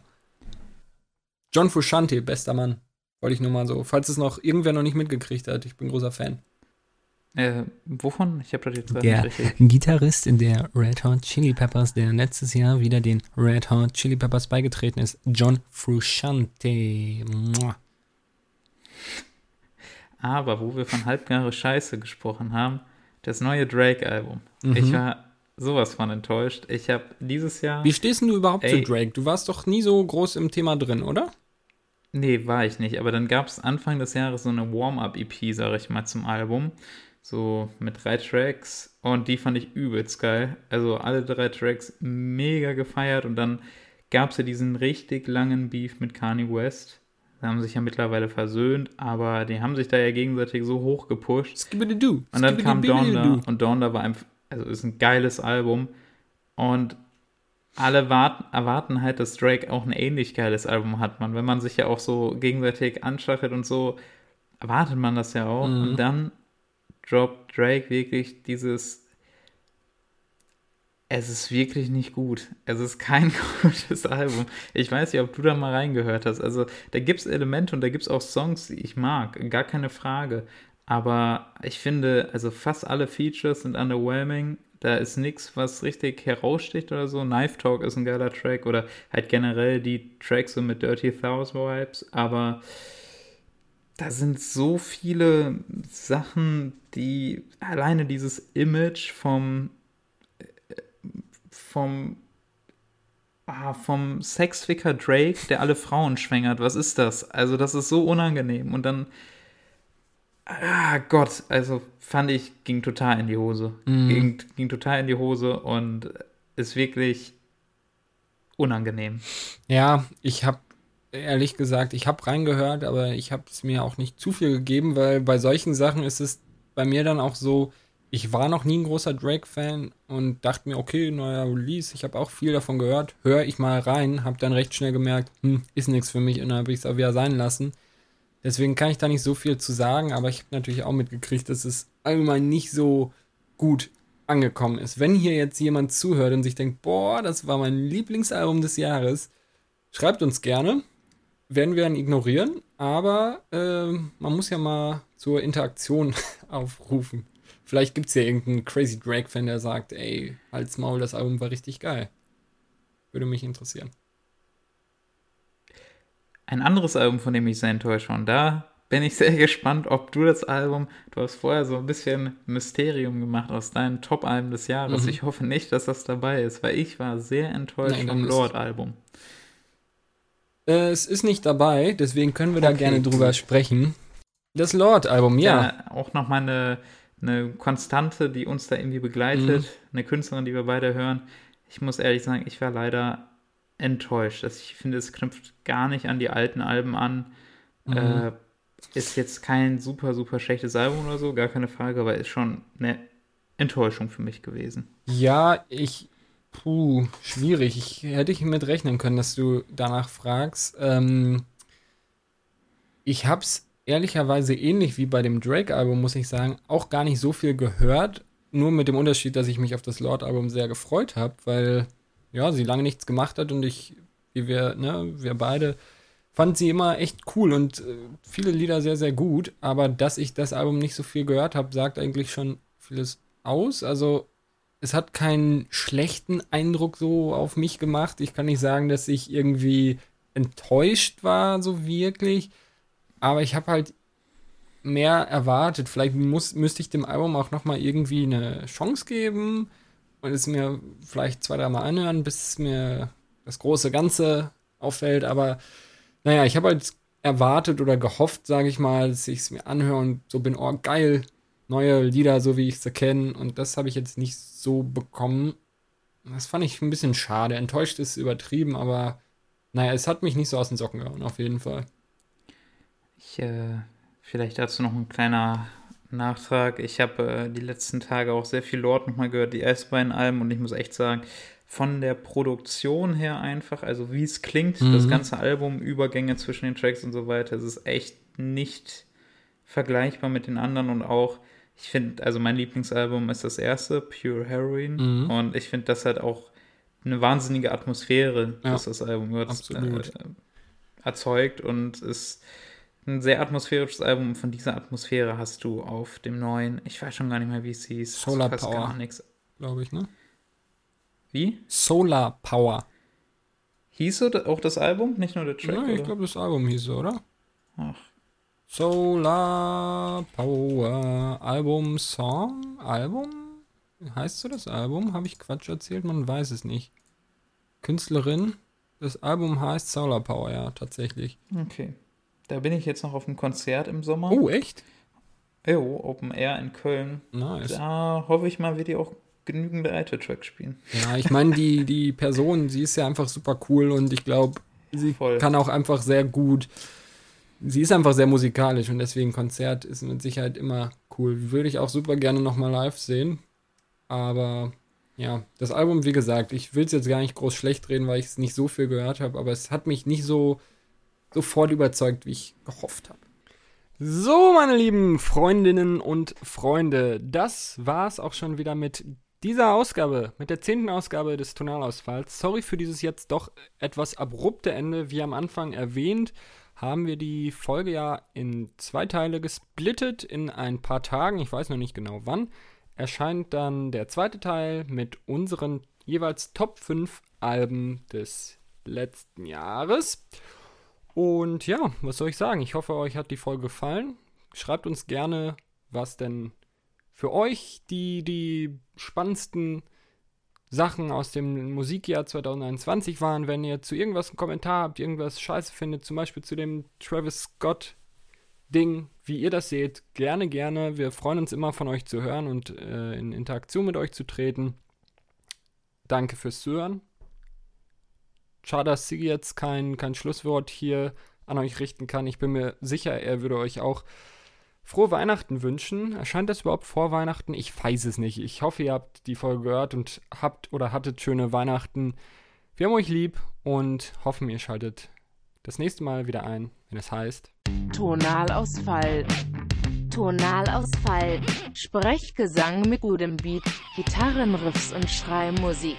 Speaker 1: John Fusciante, bester Mann. Wollte ich nur mal so, falls es noch irgendwer noch nicht mitgekriegt hat. Ich bin großer Fan.
Speaker 2: Äh, wovon? Ich habe das jetzt
Speaker 1: Der Gitarrist in der Red Hot Chili Peppers, der letztes Jahr wieder den Red Hot Chili Peppers beigetreten ist, John Frusciante.
Speaker 2: Aber wo wir von halbgare Scheiße gesprochen haben, das neue Drake-Album. Mhm. Ich war sowas von enttäuscht. Ich habe dieses Jahr.
Speaker 1: Wie stehst du überhaupt ey, zu Drake? Du warst doch nie so groß im Thema drin, oder?
Speaker 2: Nee, war ich nicht. Aber dann gab es Anfang des Jahres so eine Warm-Up-EP, sag ich mal, zum Album. So mit drei Tracks. Und die fand ich übelst geil. Also alle drei Tracks mega gefeiert. Und dann gab es ja diesen richtig langen Beef mit Kanye West. Da haben sich ja mittlerweile versöhnt, aber die haben sich da ja gegenseitig so hoch gepusht. Und dann kam Donda und Donda war einfach also ist ein geiles Album und alle warten, erwarten halt, dass Drake auch ein ähnlich geiles Album hat, man. Wenn man sich ja auch so gegenseitig anstachelt und so, erwartet man das ja auch. Mhm. Und dann droppt Drake wirklich dieses. Es ist wirklich nicht gut. Es ist kein gutes Album. Ich weiß nicht, ob du da mal reingehört hast. Also, da gibt es Elemente und da gibt es auch Songs, die ich mag. Gar keine Frage. Aber ich finde, also fast alle Features sind underwhelming. Da ist nichts, was richtig heraussticht oder so. Knife Talk ist ein geiler Track oder halt generell die Tracks so mit Dirty Thousand Vibes. Aber da sind so viele Sachen, die alleine dieses Image vom vom ah, vom Sexficker Drake, der alle Frauen schwängert. Was ist das? Also das ist so unangenehm. Und dann ah Gott, also fand ich, ging total in die Hose. Mhm. Ging, ging total in die Hose und ist wirklich unangenehm.
Speaker 1: Ja, ich habe ehrlich gesagt, ich habe reingehört, aber ich habe es mir auch nicht zu viel gegeben, weil bei solchen Sachen ist es bei mir dann auch so, ich war noch nie ein großer Drake-Fan und dachte mir, okay, neuer Release, ich habe auch viel davon gehört, höre ich mal rein, habe dann recht schnell gemerkt, hm, ist nichts für mich und dann habe ich es auch wieder sein lassen. Deswegen kann ich da nicht so viel zu sagen, aber ich habe natürlich auch mitgekriegt, dass es allgemein nicht so gut angekommen ist. Wenn hier jetzt jemand zuhört und sich denkt, boah, das war mein Lieblingsalbum des Jahres, schreibt uns gerne. Werden wir dann ignorieren, aber äh, man muss ja mal zur Interaktion aufrufen. Vielleicht gibt es ja irgendeinen Crazy Drake-Fan, der sagt, ey, halt's Maul, das Album war richtig geil. Würde mich interessieren.
Speaker 2: Ein anderes Album, von dem ich sehr enttäuscht war. Und da bin ich sehr gespannt, ob du das Album, du hast vorher so ein bisschen Mysterium gemacht aus deinen Top-Alben des Jahres. Mhm. Ich hoffe nicht, dass das dabei ist, weil ich war sehr enttäuscht Nein, vom Lord-Album.
Speaker 1: Es ist nicht dabei, deswegen können wir okay. da gerne drüber sprechen. Das Lord-Album, ja. ja.
Speaker 2: Auch nochmal eine, eine Konstante, die uns da irgendwie begleitet, mhm. eine Künstlerin, die wir beide hören. Ich muss ehrlich sagen, ich war leider enttäuscht. Also ich finde, es knüpft gar nicht an die alten Alben an. Mhm. Äh, ist jetzt kein super, super schlechtes Album oder so, gar keine Frage, aber ist schon eine Enttäuschung für mich gewesen.
Speaker 1: Ja, ich. Puh, schwierig. Ich hätte ich mit rechnen können, dass du danach fragst. Ähm, ich hab's ehrlicherweise ähnlich wie bei dem Drake-Album, muss ich sagen, auch gar nicht so viel gehört. Nur mit dem Unterschied, dass ich mich auf das Lord-Album sehr gefreut habe, weil ja, sie lange nichts gemacht hat und ich, wie wir, ne, wir beide, fand sie immer echt cool und äh, viele Lieder sehr, sehr gut. Aber dass ich das Album nicht so viel gehört habe, sagt eigentlich schon vieles aus. Also es hat keinen schlechten Eindruck so auf mich gemacht. Ich kann nicht sagen, dass ich irgendwie enttäuscht war, so wirklich. Aber ich habe halt mehr erwartet. Vielleicht muss, müsste ich dem Album auch noch mal irgendwie eine Chance geben und es mir vielleicht zwei, dreimal anhören, bis mir das große Ganze auffällt. Aber naja, ich habe halt erwartet oder gehofft, sage ich mal, dass ich es mir anhöre und so bin, oh geil, neue Lieder, so wie ich sie kenne. Und das habe ich jetzt nicht so bekommen. Das fand ich ein bisschen schade. Enttäuscht ist übertrieben, aber naja, es hat mich nicht so aus den Socken gehauen, auf jeden Fall.
Speaker 2: Ich, äh, vielleicht dazu noch ein kleiner Nachtrag. Ich habe äh, die letzten Tage auch sehr viel Lord nochmal gehört, die s alben und ich muss echt sagen, von der Produktion her einfach, also wie es klingt, mhm. das ganze Album, Übergänge zwischen den Tracks und so weiter, es ist echt nicht vergleichbar mit den anderen und auch, ich finde, also mein Lieblingsalbum ist das erste, Pure Heroin, mhm. und ich finde, das hat auch eine wahnsinnige Atmosphäre, ja, dass das Album wird, äh, erzeugt und ist ein sehr atmosphärisches Album. Von dieser Atmosphäre hast du auf dem neuen, ich weiß schon gar nicht mehr, wie es hieß.
Speaker 1: Solar Power. Glaube ich, ne?
Speaker 2: Wie?
Speaker 1: Solar Power.
Speaker 2: Hieß so auch das Album, nicht nur der Track?
Speaker 1: Nein, ich glaube, das Album hieß so, oder? Ach. Solar Power Album Song? Album? Heißt so das Album? Habe ich Quatsch erzählt? Man weiß es nicht. Künstlerin? Das Album heißt Solar Power, ja, tatsächlich.
Speaker 2: Okay. Da bin ich jetzt noch auf einem Konzert im Sommer.
Speaker 1: Oh, echt?
Speaker 2: Jo, Open Air in Köln.
Speaker 1: Nice.
Speaker 2: Da hoffe ich mal, wird die auch genügende Alter-Track spielen.
Speaker 1: Ja, ich meine, die, die Person, sie ist ja einfach super cool und ich glaube, sie Voll. kann auch einfach sehr gut. Sie ist einfach sehr musikalisch und deswegen Konzert ist mit Sicherheit immer cool. Würde ich auch super gerne nochmal live sehen. Aber ja, das Album, wie gesagt, ich will es jetzt gar nicht groß schlecht reden, weil ich es nicht so viel gehört habe, aber es hat mich nicht so sofort überzeugt, wie ich gehofft habe. So, meine lieben Freundinnen und Freunde, das war's auch schon wieder mit dieser Ausgabe, mit der zehnten Ausgabe des Tonalausfalls. Sorry für dieses jetzt doch etwas abrupte Ende. Wie am Anfang erwähnt, haben wir die Folge ja in zwei Teile gesplittet in ein paar Tagen. Ich weiß noch nicht genau wann. Erscheint dann der zweite Teil mit unseren jeweils Top 5 Alben des letzten Jahres. Und ja, was soll ich sagen? Ich hoffe, euch hat die Folge gefallen. Schreibt uns gerne, was denn für euch die, die spannendsten Sachen aus dem Musikjahr 2021 waren. Wenn ihr zu irgendwas einen Kommentar habt, irgendwas scheiße findet, zum Beispiel zu dem Travis Scott Ding, wie ihr das seht, gerne, gerne. Wir freuen uns immer von euch zu hören und äh, in Interaktion mit euch zu treten. Danke fürs Zuhören. Schade, dass Sigi jetzt kein, kein Schlusswort hier an euch richten kann. Ich bin mir sicher, er würde euch auch frohe Weihnachten wünschen. Erscheint das überhaupt vor Weihnachten? Ich weiß es nicht. Ich hoffe, ihr habt die Folge gehört und habt oder hattet schöne Weihnachten. Wir haben euch lieb und hoffen, ihr schaltet das nächste Mal wieder ein, wenn es heißt
Speaker 3: Tonalausfall. Tonalausfall. Sprechgesang mit gutem Beat, Gitarrenriffs und Schreimusik.